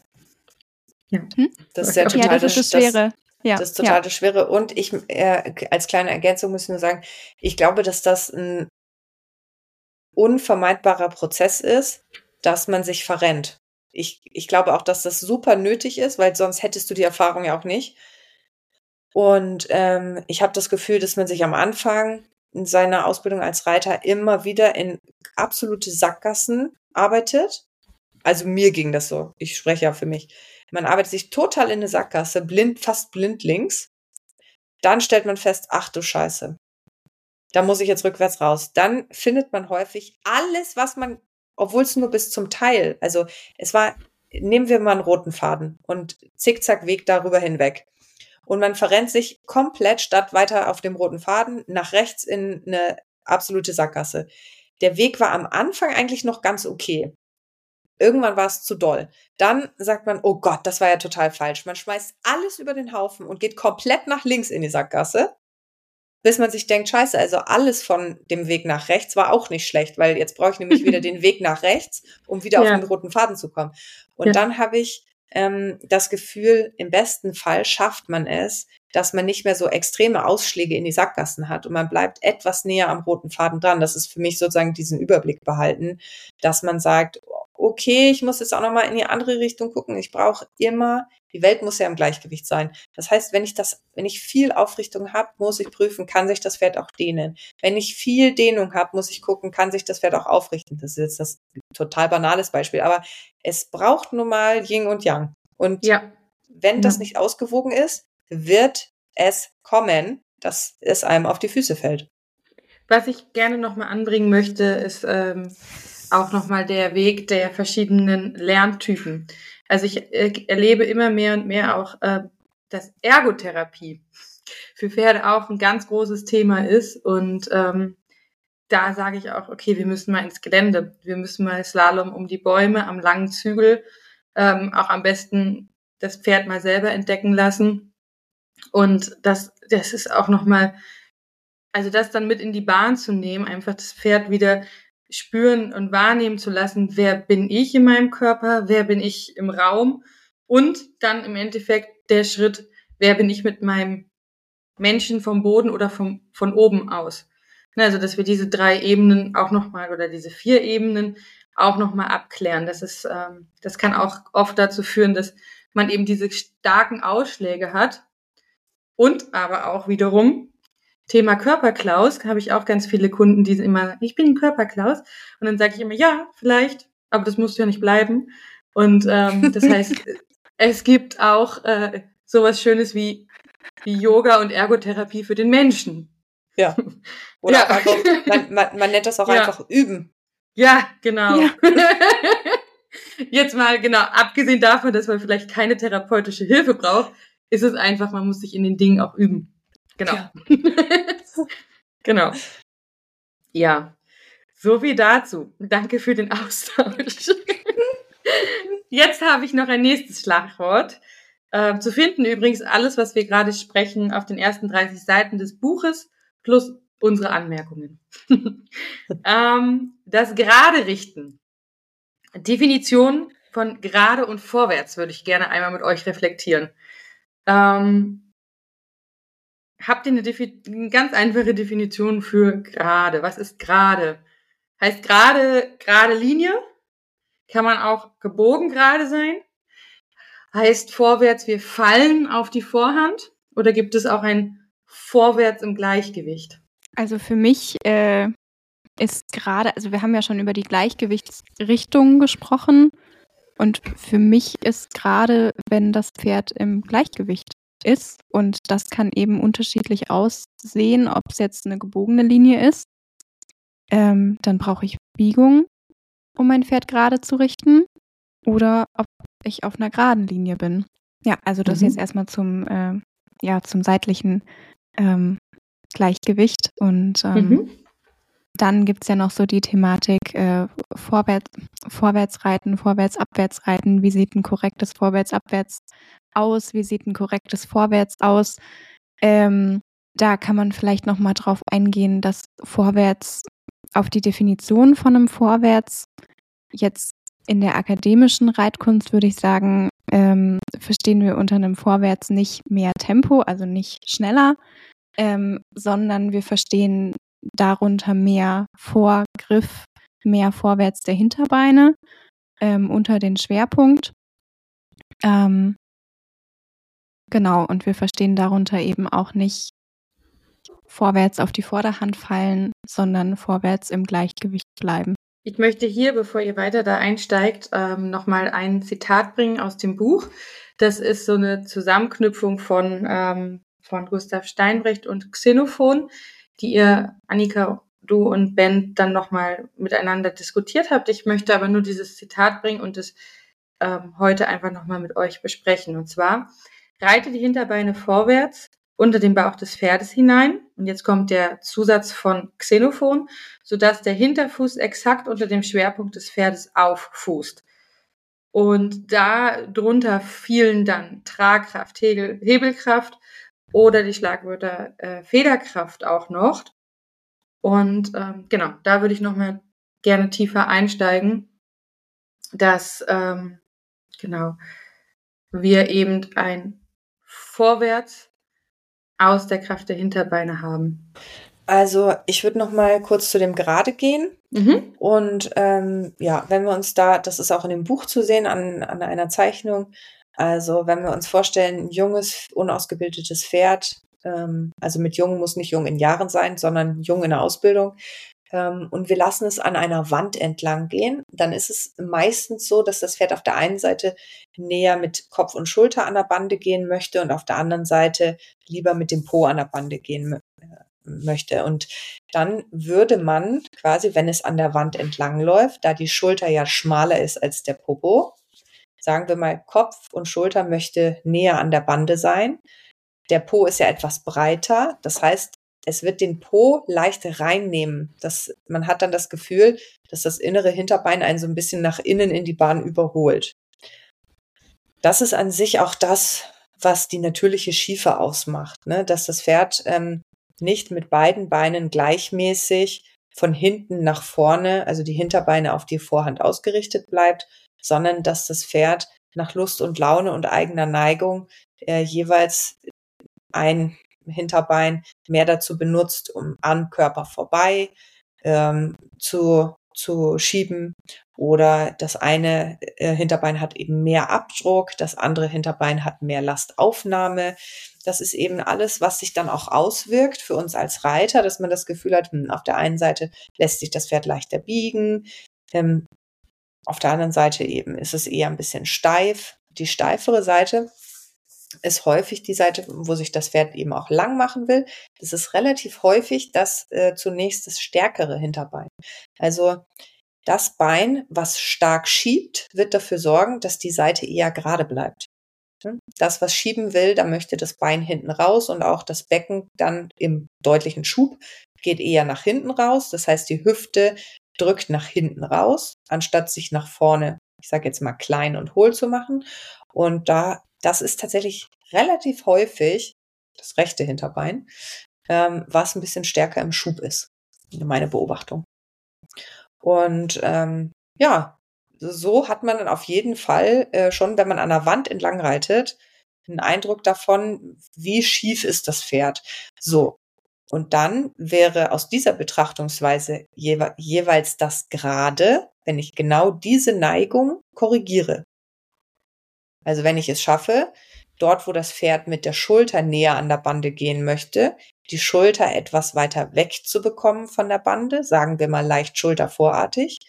Ja. Hm? Das ist ja Ja, total ja, das ist das Schwere. ja, Das ist total das Schwere. Und ich, äh, als kleine Ergänzung muss ich nur sagen, ich glaube, dass das ein unvermeidbarer Prozess ist, dass man sich verrennt. Ich, ich glaube auch, dass das super nötig ist, weil sonst hättest du die Erfahrung ja auch nicht. Und ähm, ich habe das Gefühl, dass man sich am Anfang in seiner Ausbildung als Reiter immer wieder in absolute Sackgassen arbeitet. Also mir ging das so. Ich spreche ja für mich. Man arbeitet sich total in eine Sackgasse, blind, fast blindlings. Dann stellt man fest, ach du Scheiße. Da muss ich jetzt rückwärts raus. Dann findet man häufig alles, was man, obwohl es nur bis zum Teil, also es war, nehmen wir mal einen roten Faden und zickzack Weg darüber hinweg. Und man verrennt sich komplett statt weiter auf dem roten Faden nach rechts in eine absolute Sackgasse. Der Weg war am Anfang eigentlich noch ganz okay. Irgendwann war es zu doll. Dann sagt man, oh Gott, das war ja total falsch. Man schmeißt alles über den Haufen und geht komplett nach links in die Sackgasse, bis man sich denkt, scheiße, also alles von dem Weg nach rechts war auch nicht schlecht, weil jetzt brauche ich nämlich wieder den Weg nach rechts, um wieder Ja. auf den roten Faden zu kommen. Und Ja. dann habe ich ähm, das Gefühl, im besten Fall schafft man es, dass man nicht mehr so extreme Ausschläge in die Sackgassen hat und man bleibt etwas näher am roten Faden dran. Das ist für mich sozusagen diesen Überblick behalten, dass man sagt, okay, ich muss jetzt auch nochmal in die andere Richtung gucken. Ich brauche immer, die Welt muss ja im Gleichgewicht sein. Das heißt, wenn ich das, wenn ich viel Aufrichtung habe, muss ich prüfen, kann sich das Pferd auch dehnen. Wenn ich viel Dehnung habe, muss ich gucken, kann sich das Pferd auch aufrichten. Das ist jetzt das total banales Beispiel, aber es braucht nun mal Yin und Yang. Und ja. wenn das nicht ausgewogen ist, wird es kommen, dass es einem auf die Füße fällt. Was ich gerne nochmal anbringen möchte, ist ähm, auch nochmal der Weg der verschiedenen Lerntypen. Also ich äh, erlebe immer mehr und mehr auch, äh, dass Ergotherapie für Pferde auch ein ganz großes Thema ist. Und ähm, da sage ich auch, okay, wir müssen mal ins Gelände, wir müssen mal Slalom um die Bäume am langen Zügel, ähm, auch am besten das Pferd mal selber entdecken lassen. Und das, das ist auch nochmal also das dann mit in die Bahn zu nehmen, einfach das Pferd wieder spüren und wahrnehmen zu lassen, wer bin ich in meinem Körper, wer bin ich im Raum und dann im Endeffekt der Schritt, wer bin ich mit meinem Menschen vom Boden oder vom, von oben aus. Ne, also, dass wir diese drei Ebenen auch nochmal oder diese vier Ebenen auch nochmal abklären. Das ist, ähm, das kann auch oft dazu führen, dass man eben diese starken Ausschläge hat und aber auch wiederum Thema Körperklaus habe ich auch ganz viele Kunden, die immer, ich bin ein Körperklaus. Und dann sage ich immer, ja, vielleicht, aber das muss ja nicht bleiben. Und ähm, das heißt, es gibt auch äh, sowas Schönes wie, wie Yoga und Ergotherapie für den Menschen. Ja. Oder ja. Einfach, man, man, man, nennt das auch ja. einfach üben. Ja, genau. Ja. Jetzt mal, genau, abgesehen davon, dass man vielleicht keine therapeutische Hilfe braucht, ist es einfach, man muss sich in den Dingen auch üben. Genau. Ja. genau. Ja. So viel dazu. Danke für den Austausch. Jetzt habe ich noch ein nächstes Schlagwort. Äh, zu finden übrigens alles, was wir gerade sprechen, auf den ersten 30 Seiten des Buches plus unsere Anmerkungen. ähm, das gerade richten. Definition von gerade und vorwärts würde ich gerne einmal mit euch reflektieren. Ähm, habt ihr eine, eine ganz einfache Definition für gerade? Was ist gerade? Heißt gerade gerade Linie? Kann man auch gebogen gerade sein? Heißt vorwärts, wir fallen auf die Vorhand? Oder gibt es auch ein Vorwärts im Gleichgewicht? Also für mich äh, ist gerade, also wir haben ja schon über die Gleichgewichtsrichtungen gesprochen. Und für mich ist gerade, wenn das Pferd im Gleichgewicht ist. Und das kann eben unterschiedlich aussehen, ob es jetzt eine gebogene Linie ist. Ähm, dann brauche ich Biegung, um mein Pferd gerade zu richten. Oder ob ich auf einer geraden Linie bin. Ja, also das mhm. jetzt erstmal zum, äh, ja, zum seitlichen ähm, Gleichgewicht. Und ähm, mhm. dann gibt es ja noch so die Thematik äh, Vorwärts, Vorwärtsreiten, Vorwärts-Abwärtsreiten. Wie sieht ein korrektes Vorwärts-Abwärts aus? Wie sieht ein korrektes Vorwärts aus? Ähm, da kann man vielleicht noch mal drauf eingehen, dass Vorwärts auf die Definition von einem Vorwärts jetzt in der akademischen Reitkunst würde ich sagen, ähm, verstehen wir unter einem Vorwärts nicht mehr Tempo, also nicht schneller, ähm, sondern wir verstehen darunter mehr Vorgriff, mehr Vorwärts der Hinterbeine ähm, unter den Schwerpunkt. Ähm, Genau, und wir verstehen darunter eben auch nicht vorwärts auf die Vorderhand fallen, sondern vorwärts im Gleichgewicht bleiben. Ich möchte hier, bevor ihr weiter da einsteigt, ähm, nochmal ein Zitat bringen aus dem Buch. Das ist so eine Zusammenknüpfung von, ähm, von Gustav Steinbrecht und Xenophon, die ihr, Annika, du und Ben, dann nochmal miteinander diskutiert habt. Ich möchte aber nur dieses Zitat bringen und es ähm, heute einfach nochmal mit euch besprechen. Und zwar, Reite die Hinterbeine vorwärts unter den Bauch des Pferdes hinein. Und jetzt kommt der Zusatz von Xenophon, sodass der Hinterfuß exakt unter dem Schwerpunkt des Pferdes auffußt. Und da drunter fielen dann Tragkraft, Hebel, Hebelkraft oder die Schlagwörter äh, Federkraft auch noch. Und ähm, genau, da würde ich nochmal gerne tiefer einsteigen, dass ähm, genau wir eben ein vorwärts aus der Kraft der Hinterbeine haben. Also ich würde noch mal kurz zu dem Gerade gehen. Mhm. Und ähm, ja, wenn wir uns da, das ist auch in dem Buch zu sehen, an, an einer Zeichnung, also wenn wir uns vorstellen, ein junges, unausgebildetes Pferd, ähm, also mit jung muss nicht jung in Jahren sein, sondern jung in der Ausbildung, ähm, und wir lassen es an einer Wand entlang gehen, dann ist es meistens so, dass das Pferd auf der einen Seite näher mit Kopf und Schulter an der Bande gehen möchte und auf der anderen Seite lieber mit dem Po an der Bande gehen äh, möchte. Und dann würde man quasi, wenn es an der Wand entlang läuft, da die Schulter ja schmaler ist als der Popo, sagen wir mal, Kopf und Schulter möchte näher an der Bande sein. Der Po ist ja etwas breiter. Das heißt, es wird den Po leicht reinnehmen. Das, man hat dann das Gefühl, dass das innere Hinterbein einen so ein bisschen nach innen in die Bahn überholt. Das ist an sich auch das, was die natürliche Schiefe ausmacht, ne? dass das Pferd ähm, nicht mit beiden Beinen gleichmäßig von hinten nach vorne, also die Hinterbeine auf die Vorhand ausgerichtet bleibt, sondern dass das Pferd nach Lust und Laune und eigener Neigung äh, jeweils ein Hinterbein mehr dazu benutzt, um am Körper vorbei ähm, zu, zu schieben. Oder das eine äh, Hinterbein hat eben mehr Abdruck, das andere Hinterbein hat mehr Lastaufnahme. Das ist eben alles, was sich dann auch auswirkt für uns als Reiter, dass man das Gefühl hat, hm, auf der einen Seite lässt sich das Pferd leichter biegen, ähm, auf der anderen Seite eben ist es eher ein bisschen steif. Die steifere Seite ist häufig die Seite, wo sich das Pferd eben auch lang machen will. Das ist relativ häufig das äh, zunächst das stärkere Hinterbein. Also das Bein, was stark schiebt, wird dafür sorgen, dass die Seite eher gerade bleibt. Das, was schieben will, da möchte das Bein hinten raus und auch das Becken dann im deutlichen Schub geht eher nach hinten raus. Das heißt, die Hüfte drückt nach hinten raus, anstatt sich nach vorne, ich sage jetzt mal klein und hohl zu machen. Und da das ist tatsächlich relativ häufig das rechte Hinterbein, ähm, was ein bisschen stärker im Schub ist. Meine Beobachtung. Und ähm, ja, so hat man dann auf jeden Fall äh, schon, wenn man an der Wand entlang reitet, einen Eindruck davon, wie schief ist das Pferd. So. Und dann wäre aus dieser Betrachtungsweise jewe jeweils das Gerade, wenn ich genau diese Neigung korrigiere. Also wenn ich es schaffe, dort, wo das Pferd mit der Schulter näher an der Bande gehen möchte, die Schulter etwas weiter wegzubekommen von der Bande, sagen wir mal leicht schultervorartig,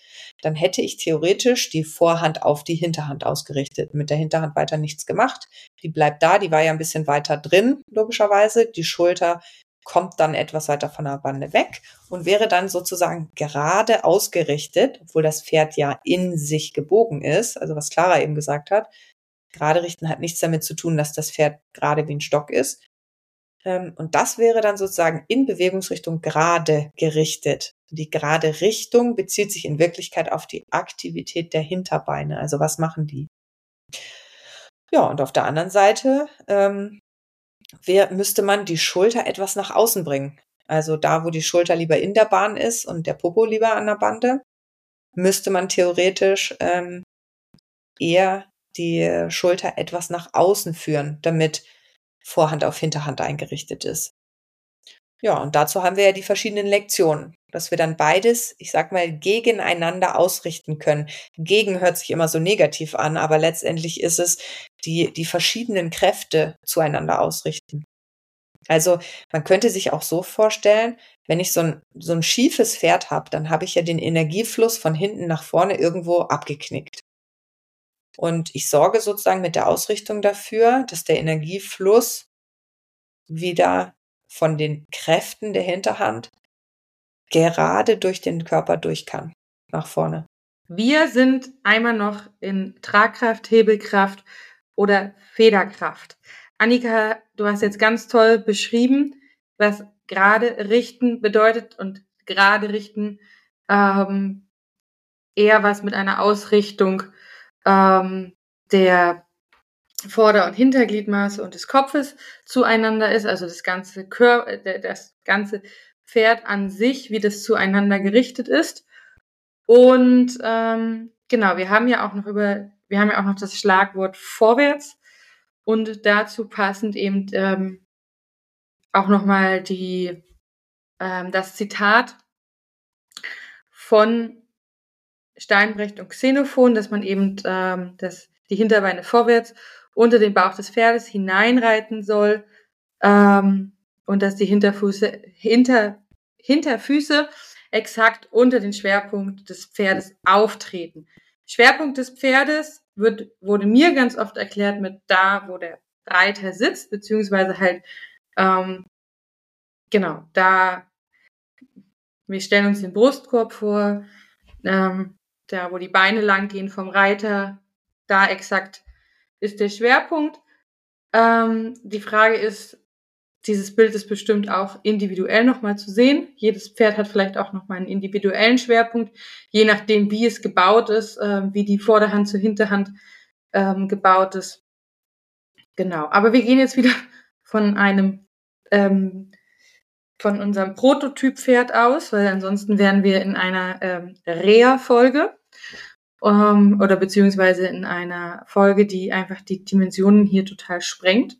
dann hätte ich theoretisch die Vorhand auf die Hinterhand ausgerichtet. Mit der Hinterhand weiter nichts gemacht. Die bleibt da, die war ja ein bisschen weiter drin, logischerweise. Die Schulter kommt dann etwas weiter von der Bande weg und wäre dann sozusagen gerade ausgerichtet, obwohl das Pferd ja in sich gebogen ist, also was Clara eben gesagt hat, Gerade richten hat nichts damit zu tun, dass das Pferd gerade wie ein Stock ist. Ähm, und das wäre dann sozusagen in Bewegungsrichtung gerade gerichtet. Die gerade Richtung bezieht sich in Wirklichkeit auf die Aktivität der Hinterbeine. Also was machen die? Ja, und auf der anderen Seite ähm, wär, müsste man die Schulter etwas nach außen bringen. Also da, wo die Schulter lieber in der Bahn ist und der Popo lieber an der Bande, müsste man theoretisch ähm, eher die Schulter etwas nach außen führen, damit Vorhand auf Hinterhand eingerichtet ist. Ja, und dazu haben wir ja die verschiedenen Lektionen, dass wir dann beides, ich sag mal, gegeneinander ausrichten können. Gegen hört sich immer so negativ an, aber letztendlich ist es die, die verschiedenen Kräfte zueinander ausrichten. Also man könnte sich auch so vorstellen, wenn ich so ein, so ein schiefes Pferd habe, dann habe ich ja den Energiefluss von hinten nach vorne irgendwo abgeknickt. Und ich sorge sozusagen mit der Ausrichtung dafür, dass der Energiefluss wieder von den Kräften der Hinterhand gerade durch den Körper durch kann, nach vorne. Wir sind einmal noch in Tragkraft, Hebelkraft oder Federkraft. Annika, du hast jetzt ganz toll beschrieben, was gerade richten bedeutet und gerade richten ähm, eher was mit einer Ausrichtung ähm, der Vorder- und Hintergliedmaße und des Kopfes zueinander ist, also das ganze Kör das ganze Pferd an sich, wie das zueinander gerichtet ist. Und ähm, genau, wir haben ja auch noch über, wir haben ja auch noch das Schlagwort vorwärts und dazu passend eben ähm, auch nochmal die ähm, das Zitat von Steinbrecht und Xenophon, dass man eben ähm, das, die Hinterbeine vorwärts unter den Bauch des Pferdes hineinreiten soll ähm, und dass die Hinterfüße, hinter, Hinterfüße exakt unter den Schwerpunkt des Pferdes auftreten. Schwerpunkt des Pferdes wird, wurde mir ganz oft erklärt mit da, wo der Reiter sitzt, beziehungsweise halt, ähm, genau, da, wir stellen uns den Brustkorb vor, ähm, da, wo die Beine lang gehen vom Reiter, da exakt ist der Schwerpunkt. Ähm, die Frage ist, dieses Bild ist bestimmt auch individuell nochmal zu sehen. Jedes Pferd hat vielleicht auch nochmal einen individuellen Schwerpunkt, je nachdem, wie es gebaut ist, äh, wie die Vorderhand zur Hinterhand ähm, gebaut ist. Genau. Aber wir gehen jetzt wieder von einem, ähm, von unserem Prototyp-Pferd aus, weil ansonsten wären wir in einer ähm, Reha-Folge ähm, oder beziehungsweise in einer Folge, die einfach die Dimensionen hier total sprengt.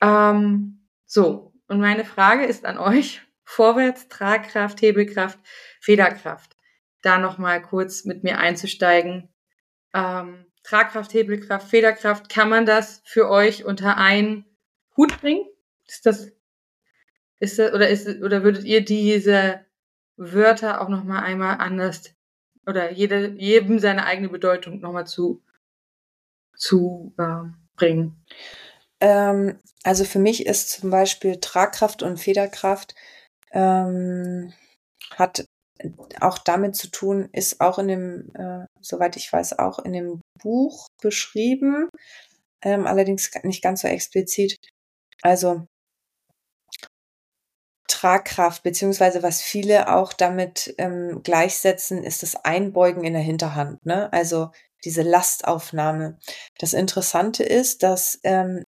Ähm, so, und meine Frage ist an euch, Vorwärts, Tragkraft, Hebelkraft, Federkraft. Da nochmal kurz mit mir einzusteigen. Ähm, Tragkraft, Hebelkraft, Federkraft, kann man das für euch unter einen Hut bringen? Ist das, ist das, oder ist, oder würdet ihr diese Wörter auch nochmal einmal anders oder jede, jedem seine eigene Bedeutung nochmal zu, zu äh, bringen? Ähm, also für mich ist zum Beispiel Tragkraft und Federkraft ähm, hat auch damit zu tun, ist auch in dem, äh, soweit ich weiß, auch in dem Buch beschrieben, ähm, allerdings nicht ganz so explizit. Also Tragkraft, beziehungsweise was viele auch damit ähm, gleichsetzen, ist das Einbeugen in der Hinterhand. Ne? Also diese Lastaufnahme. Das Interessante ist, dass ähm,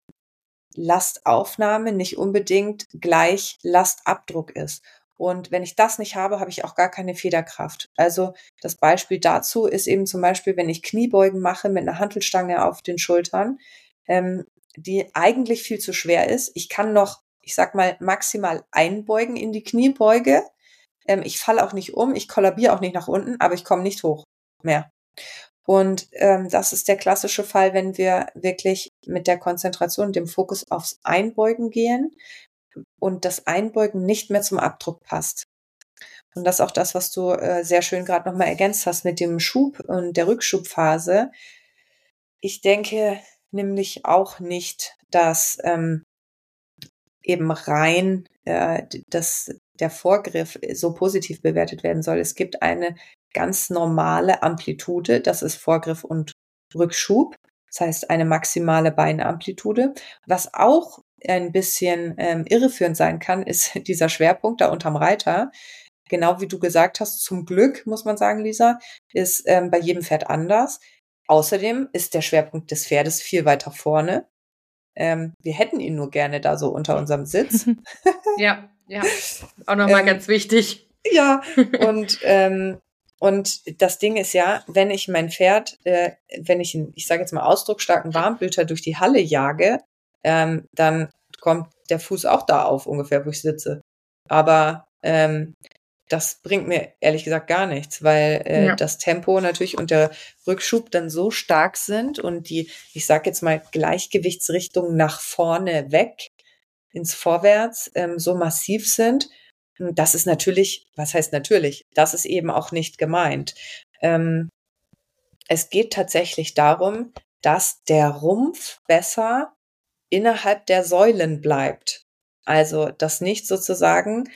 Lastaufnahme nicht unbedingt gleich Lastabdruck ist. Und wenn ich das nicht habe, habe ich auch gar keine Federkraft. Also das Beispiel dazu ist eben zum Beispiel, wenn ich Kniebeugen mache mit einer Hantelstange auf den Schultern, ähm, die eigentlich viel zu schwer ist. Ich kann noch, ich sag mal, maximal einbeugen in die Kniebeuge. Ähm, ich falle auch nicht um, ich kollabiere auch nicht nach unten, aber ich komme nicht hoch mehr. Und ähm, das ist der klassische Fall, wenn wir wirklich mit der Konzentration, dem Fokus aufs Einbeugen gehen und das Einbeugen nicht mehr zum Abdruck passt. Und das ist auch das, was du äh, sehr schön gerade nochmal ergänzt hast mit dem Schub und der Rückschubphase. Ich denke nämlich auch nicht, dass ähm, eben rein äh, dass der Vorgriff so positiv bewertet werden soll. Es gibt eine ganz normale Amplitude, das ist Vorgriff und Rückschub, das heißt eine maximale Beinamplitude. Was auch ein bisschen ähm, irreführend sein kann, ist dieser Schwerpunkt da unterm Reiter. Genau wie du gesagt hast, zum Glück, muss man sagen, Lisa, ist ähm, bei jedem Pferd anders. Außerdem ist der Schwerpunkt des Pferdes viel weiter vorne. Ähm, wir hätten ihn nur gerne da so unter unserem Sitz. ja, ja, auch nochmal ähm, ganz wichtig. Ja, und ähm, und das Ding ist ja, wenn ich mein Pferd, äh, wenn ich einen, ich sage jetzt mal ausdrucksstarken Warmblüter durch die Halle jage, ähm, dann kommt der Fuß auch da auf, ungefähr, wo ich sitze. Aber ähm, das bringt mir ehrlich gesagt gar nichts, weil äh, ja. das Tempo natürlich und der Rückschub dann so stark sind und die, ich sage jetzt mal, Gleichgewichtsrichtung nach vorne weg ins Vorwärts ähm, so massiv sind, das ist natürlich, was heißt natürlich, das ist eben auch nicht gemeint. Ähm, es geht tatsächlich darum, dass der Rumpf besser innerhalb der Säulen bleibt. Also, dass nicht sozusagen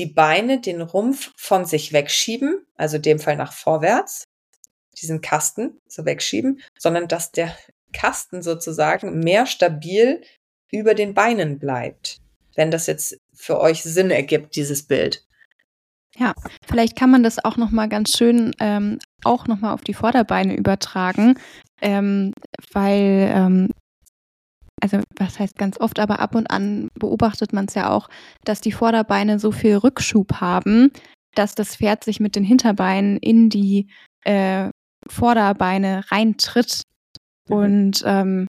die Beine den Rumpf von sich wegschieben, also in dem Fall nach vorwärts, diesen Kasten so wegschieben, sondern dass der Kasten sozusagen mehr stabil über den Beinen bleibt wenn das jetzt für euch Sinn ergibt, dieses Bild. Ja, vielleicht kann man das auch noch mal ganz schön ähm, auch noch auf die Vorderbeine übertragen, ähm, weil ähm, also was heißt ganz oft, aber ab und an beobachtet man es ja auch, dass die Vorderbeine so viel Rückschub haben, dass das Pferd sich mit den Hinterbeinen in die äh, Vorderbeine reintritt. Mhm. Und ähm,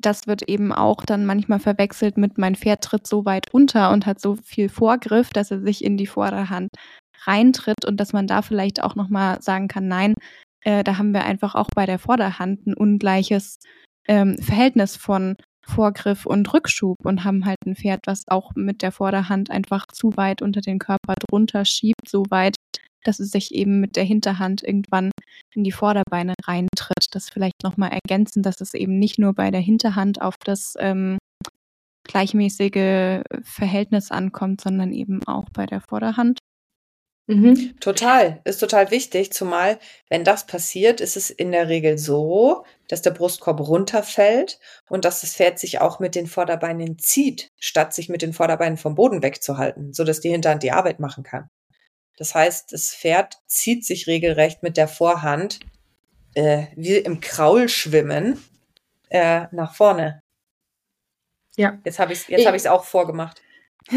das wird eben auch dann manchmal verwechselt mit mein Pferd tritt so weit unter und hat so viel Vorgriff, dass er sich in die Vorderhand reintritt und dass man da vielleicht auch nochmal sagen kann, nein, äh, da haben wir einfach auch bei der Vorderhand ein ungleiches ähm, Verhältnis von Vorgriff und Rückschub und haben halt ein Pferd, was auch mit der Vorderhand einfach zu weit unter den Körper drunter schiebt, so weit, dass es sich eben mit der Hinterhand irgendwann in die Vorderbeine reintritt. Das vielleicht nochmal ergänzen, dass es eben nicht nur bei der Hinterhand auf das ähm, gleichmäßige Verhältnis ankommt, sondern eben auch bei der Vorderhand. Mhm. Total, ist total wichtig, zumal wenn das passiert, ist es in der Regel so, dass der Brustkorb runterfällt und dass das Pferd sich auch mit den Vorderbeinen zieht, statt sich mit den Vorderbeinen vom Boden wegzuhalten, sodass die Hinterhand die Arbeit machen kann. Das heißt, das Pferd zieht sich regelrecht mit der Vorhand äh, wie im Kraulschwimmen äh, nach vorne. Ja. Jetzt habe ich es jetzt hab ich's auch vorgemacht.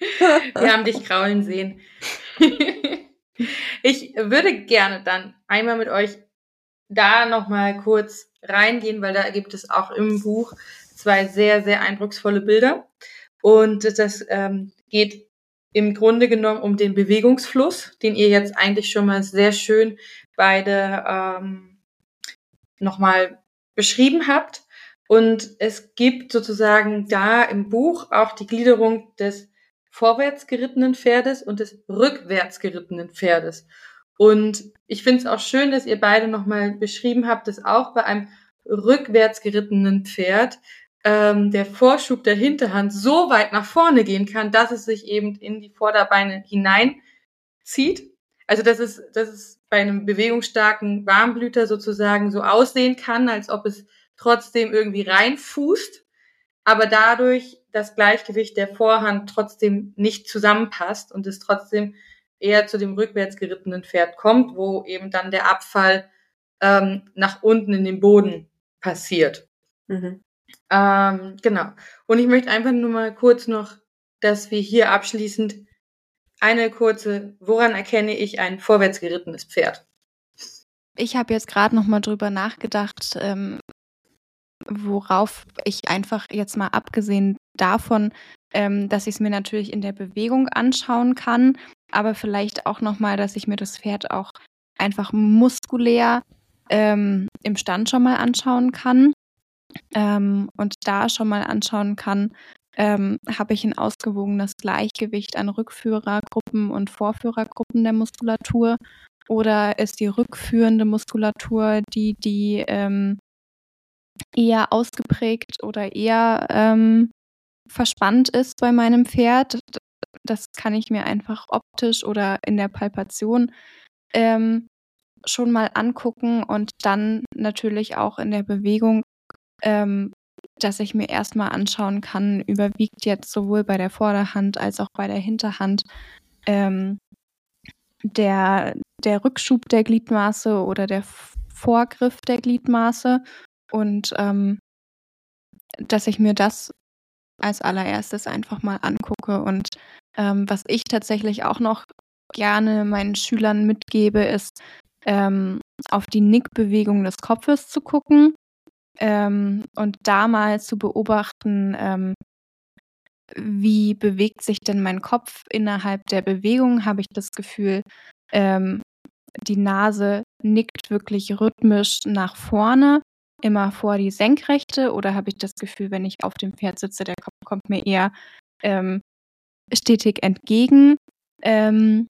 Wir haben dich kraulen sehen. ich würde gerne dann einmal mit euch da nochmal kurz reingehen, weil da gibt es auch im Buch zwei sehr, sehr eindrucksvolle Bilder. Und das ähm, geht im Grunde genommen um den Bewegungsfluss, den ihr jetzt eigentlich schon mal sehr schön beide ähm, nochmal beschrieben habt. Und es gibt sozusagen da im Buch auch die Gliederung des vorwärts gerittenen Pferdes und des rückwärts gerittenen Pferdes. Und ich finde es auch schön, dass ihr beide nochmal beschrieben habt, dass auch bei einem rückwärts gerittenen Pferd ähm, der Vorschub der Hinterhand so weit nach vorne gehen kann, dass es sich eben in die Vorderbeine hineinzieht. Also dass es, dass es bei einem bewegungsstarken Warmblüter sozusagen so aussehen kann, als ob es trotzdem irgendwie reinfußt, aber dadurch das Gleichgewicht der Vorhand trotzdem nicht zusammenpasst und es trotzdem eher zu dem rückwärts gerittenen Pferd kommt, wo eben dann der Abfall ähm, nach unten in den Boden passiert. Mhm. Ähm, genau. Und ich möchte einfach nur mal kurz noch, dass wir hier abschließend eine kurze, woran erkenne ich ein vorwärts gerittenes Pferd? Ich habe jetzt gerade noch mal drüber nachgedacht, ähm, worauf ich einfach jetzt mal abgesehen davon, ähm, dass ich es mir natürlich in der Bewegung anschauen kann, aber vielleicht auch noch mal, dass ich mir das Pferd auch einfach muskulär ähm, im Stand schon mal anschauen kann ähm, und da schon mal anschauen kann, ähm, habe ich ein ausgewogenes Gleichgewicht an Rückführergruppen und Vorführergruppen der Muskulatur? Oder ist die rückführende Muskulatur die, die ähm, eher ausgeprägt oder eher ähm, verspannt ist bei meinem Pferd? Das kann ich mir einfach optisch oder in der Palpation ähm, schon mal angucken und dann natürlich auch in der Bewegung ähm, dass ich mir erstmal anschauen kann, überwiegt jetzt sowohl bei der Vorderhand als auch bei der Hinterhand ähm, der, der Rückschub der Gliedmaße oder der Vorgriff der Gliedmaße und ähm, dass ich mir das als allererstes einfach mal angucke. Und ähm, was ich tatsächlich auch noch gerne meinen Schülern mitgebe, ist ähm, auf die Nickbewegung des Kopfes zu gucken ähm, und da mal zu beobachten, ähm, wie bewegt sich denn mein Kopf innerhalb der Bewegung? Habe ich das Gefühl, ähm, die Nase nickt wirklich rhythmisch nach vorne, immer vor die Senkrechte, oder habe ich das Gefühl, wenn ich auf dem Pferd sitze, der Kopf kommt mir eher ähm, stetig entgegen? Ähm,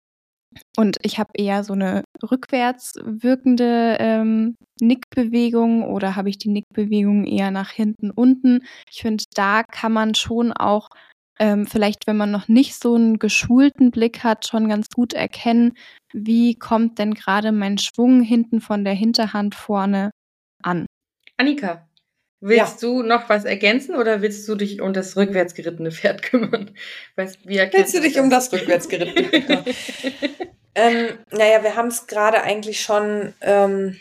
und ich habe eher so eine rückwärts wirkende ähm, Nickbewegung oder habe ich die Nickbewegung eher nach hinten unten. Ich finde, da kann man schon auch ähm, vielleicht, wenn man noch nicht so einen geschulten Blick hat, schon ganz gut erkennen, wie kommt denn gerade mein Schwung hinten von der Hinterhand vorne an. Annika, Willst ja. du noch was ergänzen oder willst du dich um das rückwärts gerittene Pferd kümmern? Weißt, wie willst du dich das? um das rückwärts gerittene Pferd kümmern? ähm, naja, wir haben es gerade eigentlich schon ähm,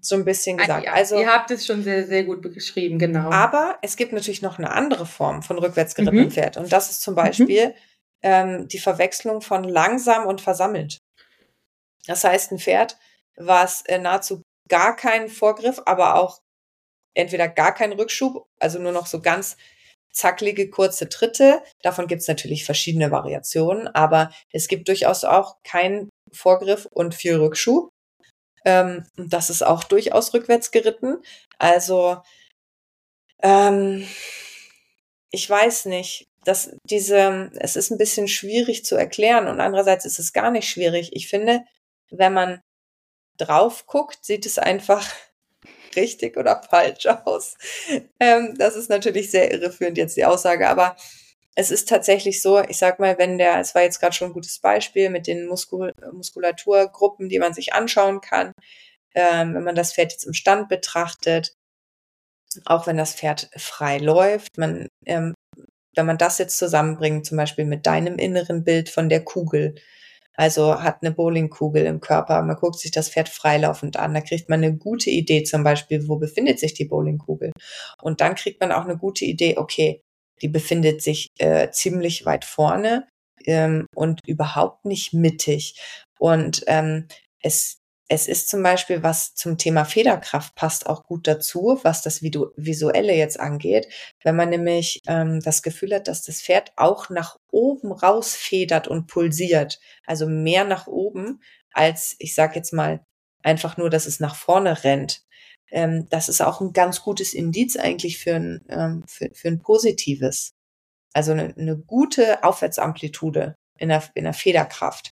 so ein bisschen gesagt. Ja, also, ihr habt es schon sehr, sehr gut beschrieben, genau. Aber es gibt natürlich noch eine andere Form von rückwärts gerittenem mhm. Pferd. Und das ist zum Beispiel mhm. ähm, die Verwechslung von langsam und versammelt. Das heißt, ein Pferd, was äh, nahezu gar keinen Vorgriff, aber auch entweder gar keinen Rückschub, also nur noch so ganz zacklige, kurze Tritte. Davon gibt es natürlich verschiedene Variationen, aber es gibt durchaus auch keinen Vorgriff und viel Rückschub. Ähm, das ist auch durchaus rückwärts geritten. Also, ähm, ich weiß nicht, dass diese, es ist ein bisschen schwierig zu erklären und andererseits ist es gar nicht schwierig. Ich finde, wenn man drauf guckt, sieht es einfach richtig oder falsch aus. Ähm, das ist natürlich sehr irreführend jetzt die Aussage, aber es ist tatsächlich so, ich sag mal, wenn der, es war jetzt gerade schon ein gutes Beispiel mit den Muskul Muskulaturgruppen, die man sich anschauen kann, ähm, wenn man das Pferd jetzt im Stand betrachtet, auch wenn das Pferd frei läuft, man, ähm, wenn man das jetzt zusammenbringt, zum Beispiel mit deinem inneren Bild von der Kugel, also hat eine Bowlingkugel im Körper, man guckt sich das Pferd freilaufend an, da kriegt man eine gute Idee zum Beispiel, wo befindet sich die Bowlingkugel. Und dann kriegt man auch eine gute Idee, okay, die befindet sich äh, ziemlich weit vorne ähm, und überhaupt nicht mittig. Und ähm, es es ist zum Beispiel, was zum Thema Federkraft passt auch gut dazu, was das Visuelle jetzt angeht. Wenn man nämlich ähm, das Gefühl hat, dass das Pferd auch nach oben rausfedert und pulsiert, also mehr nach oben, als ich sag jetzt mal einfach nur, dass es nach vorne rennt. Ähm, das ist auch ein ganz gutes Indiz eigentlich für ein, ähm, für, für ein positives. Also eine, eine gute Aufwärtsamplitude in der, in der Federkraft.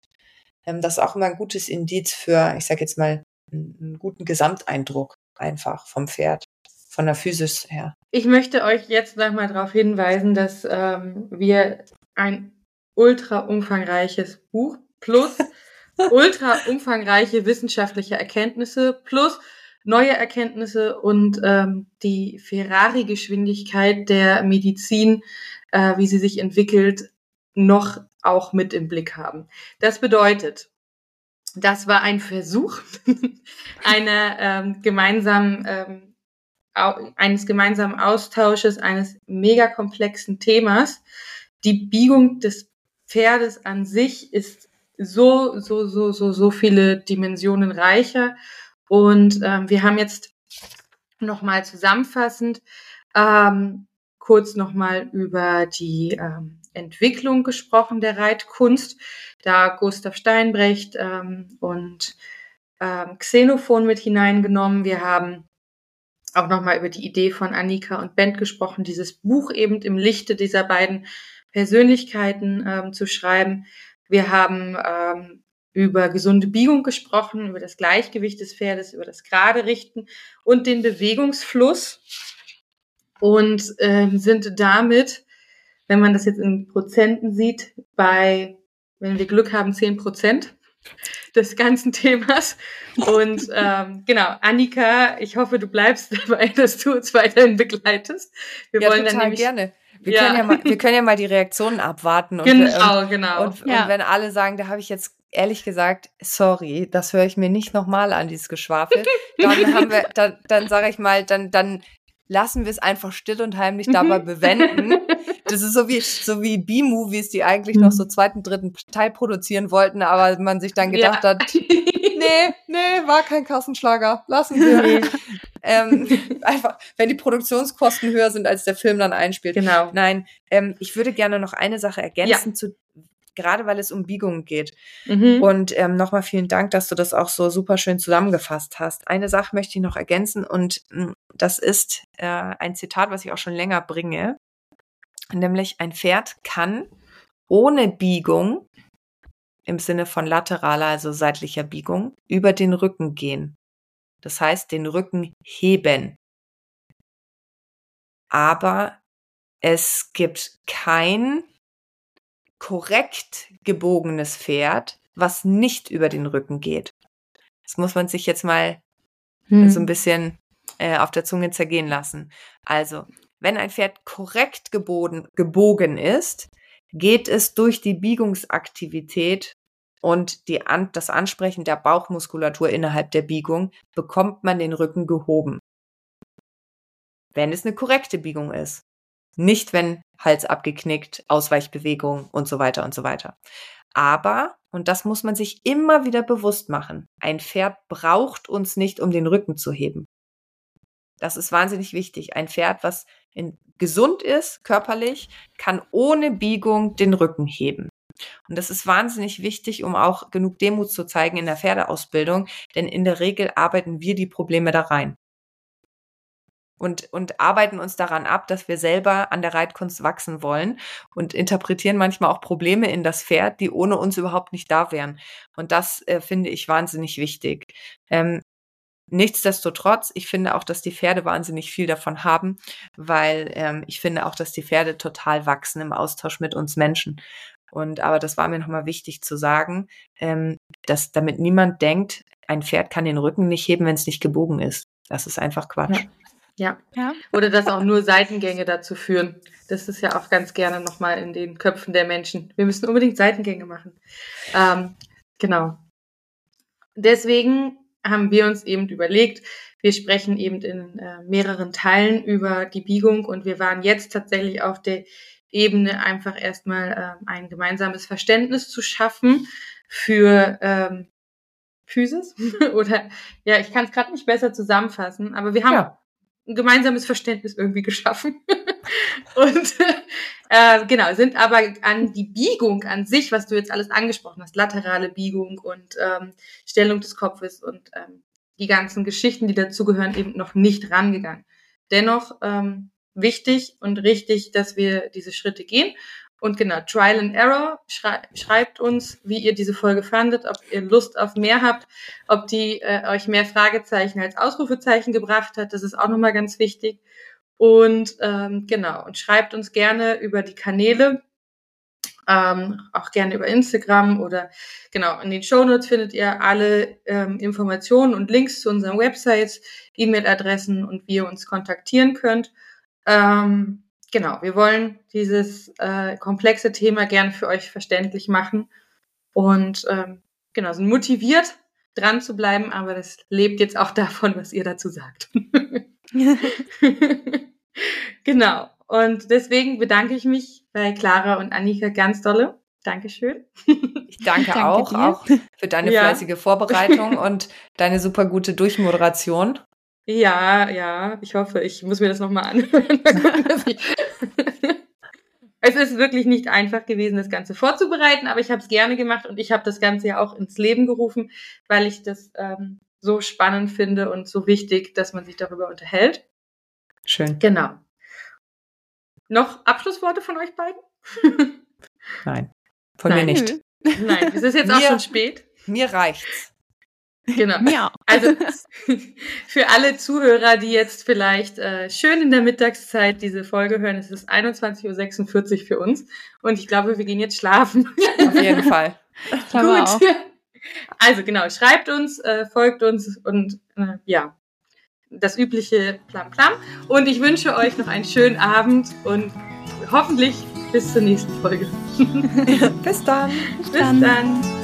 Ähm, das ist auch immer ein gutes Indiz für, ich sage jetzt mal, einen guten Gesamteindruck einfach vom Pferd, von der Physis her. Ich möchte euch jetzt nochmal darauf hinweisen, dass ähm, wir ein ultra umfangreiches Buch plus ultra umfangreiche wissenschaftliche Erkenntnisse plus neue Erkenntnisse und ähm, die Ferrari-Geschwindigkeit der Medizin, äh, wie sie sich entwickelt, noch auch mit im Blick haben. Das bedeutet, das war ein Versuch einer ähm, gemeinsamen ähm, eines gemeinsamen Austausches eines mega komplexen Themas. Die Biegung des Pferdes an sich ist so, so, so, so, so viele Dimensionen reicher. Und ähm, wir haben jetzt nochmal zusammenfassend ähm, kurz nochmal über die ähm, Entwicklung gesprochen der Reitkunst, da Gustav Steinbrecht ähm, und ähm, Xenophon mit hineingenommen. Wir haben auch nochmal über die Idee von Annika und Bent gesprochen, dieses Buch eben im Lichte dieser beiden Persönlichkeiten ähm, zu schreiben. Wir haben ähm, über gesunde Biegung gesprochen, über das Gleichgewicht des Pferdes, über das gerade Richten und den Bewegungsfluss und ähm, sind damit wenn man das jetzt in Prozenten sieht, bei, wenn wir Glück haben, 10 Prozent des ganzen Themas. Und ähm, genau, Annika, ich hoffe, du bleibst dabei, dass du uns weiterhin begleitest. Wir ja, wollen total dann nämlich, gerne. Wir, ja. Können ja mal, wir können ja mal die Reaktionen abwarten. Und, genau, und, genau. Und, ja. und wenn alle sagen, da habe ich jetzt ehrlich gesagt, sorry, das höre ich mir nicht nochmal an, dieses Geschwafel. Dann haben wir, dann, dann sage ich mal, dann, dann lassen wir es einfach still und heimlich dabei bewenden. Das ist so wie, so wie B-Movies, die eigentlich noch so mhm. zweiten, dritten Teil produzieren wollten, aber man sich dann gedacht ja. hat, nee, nee, war kein Kassenschlager, lassen wir. ähm, einfach, wenn die Produktionskosten höher sind, als der Film dann einspielt. Genau. Nein, ähm, ich würde gerne noch eine Sache ergänzen ja. zu gerade weil es um Biegungen geht. Mhm. Und ähm, nochmal vielen Dank, dass du das auch so super schön zusammengefasst hast. Eine Sache möchte ich noch ergänzen und mh, hm, das ist äh, ein Zitat, was ich auch schon länger bringe. Nämlich ein Pferd kann ohne Biegung im Sinne von lateraler, also seitlicher Biegung, über den Rücken gehen. Das heißt, den Rücken heben. Aber es gibt kein korrekt gebogenes Pferd, was nicht über den Rücken geht. Das muss man sich jetzt mal hm. so ein bisschen äh, auf der Zunge zergehen lassen. Also, wenn ein Pferd korrekt gebogen, gebogen ist, geht es durch die Biegungsaktivität und die, an, das Ansprechen der Bauchmuskulatur innerhalb der Biegung, bekommt man den Rücken gehoben. Wenn es eine korrekte Biegung ist. Nicht, wenn Hals abgeknickt, Ausweichbewegung und so weiter und so weiter. Aber, und das muss man sich immer wieder bewusst machen, ein Pferd braucht uns nicht, um den Rücken zu heben. Das ist wahnsinnig wichtig. Ein Pferd, was in, gesund ist, körperlich, kann ohne Biegung den Rücken heben. Und das ist wahnsinnig wichtig, um auch genug Demut zu zeigen in der Pferdeausbildung, denn in der Regel arbeiten wir die Probleme da rein. Und, und arbeiten uns daran ab, dass wir selber an der Reitkunst wachsen wollen und interpretieren manchmal auch Probleme in das Pferd, die ohne uns überhaupt nicht da wären. Und das äh, finde ich wahnsinnig wichtig. Ähm, Nichtsdestotrotz, ich finde auch, dass die Pferde wahnsinnig viel davon haben, weil ähm, ich finde auch, dass die Pferde total wachsen im Austausch mit uns Menschen. Und aber das war mir nochmal wichtig zu sagen, ähm, dass damit niemand denkt, ein Pferd kann den Rücken nicht heben, wenn es nicht gebogen ist. Das ist einfach Quatsch. Ja. Ja. ja. Oder dass auch nur Seitengänge dazu führen. Das ist ja auch ganz gerne nochmal in den Köpfen der Menschen. Wir müssen unbedingt Seitengänge machen. Ähm, genau. Deswegen haben wir uns eben überlegt, wir sprechen eben in äh, mehreren Teilen über die Biegung und wir waren jetzt tatsächlich auf der Ebene einfach erstmal äh, ein gemeinsames Verständnis zu schaffen für ähm, Physis oder ja, ich kann es gerade nicht besser zusammenfassen, aber wir haben ja. Ein gemeinsames Verständnis irgendwie geschaffen und äh, genau sind aber an die Biegung an sich, was du jetzt alles angesprochen hast, laterale Biegung und ähm, Stellung des Kopfes und ähm, die ganzen Geschichten, die dazugehören, eben noch nicht rangegangen. Dennoch ähm, wichtig und richtig, dass wir diese Schritte gehen. Und genau, Trial and Error, schrei schreibt uns, wie ihr diese Folge fandet, ob ihr Lust auf mehr habt, ob die äh, euch mehr Fragezeichen als Ausrufezeichen gebracht hat. Das ist auch nochmal ganz wichtig. Und ähm, genau, und schreibt uns gerne über die Kanäle, ähm, auch gerne über Instagram oder genau, in den Shownotes findet ihr alle ähm, Informationen und Links zu unseren Websites, E-Mail-Adressen und wie ihr uns kontaktieren könnt. Ähm, genau, wir wollen dieses äh, komplexe Thema gern für euch verständlich machen und ähm, genau, sind motiviert, dran zu bleiben, aber das lebt jetzt auch davon, was ihr dazu sagt. genau. Und deswegen bedanke ich mich bei Clara und Annika ganz dolle. Dankeschön. Ich danke, danke auch, dir. auch für deine ja. fleißige Vorbereitung und deine super gute Durchmoderation. Ja, ja, ich hoffe, ich muss mir das nochmal anhören. es ist wirklich nicht einfach gewesen, das Ganze vorzubereiten, aber ich habe es gerne gemacht und ich habe das Ganze ja auch ins Leben gerufen, weil ich das ähm, so spannend finde und so wichtig, dass man sich darüber unterhält. Schön. Genau. Noch Abschlussworte von euch beiden? Nein, von Nein. mir nicht. Nein, es ist jetzt mir, auch schon spät. Mir reicht's. Genau. Ja. Also für alle Zuhörer, die jetzt vielleicht äh, schön in der Mittagszeit diese Folge hören, es ist 21.46 Uhr für uns und ich glaube, wir gehen jetzt schlafen. Auf jeden Fall. Gut. Also genau, schreibt uns, äh, folgt uns und äh, ja, das übliche Plam Plam. Und ich wünsche euch noch einen schönen Abend und hoffentlich bis zur nächsten Folge. bis dann. Bis, bis dann. dann.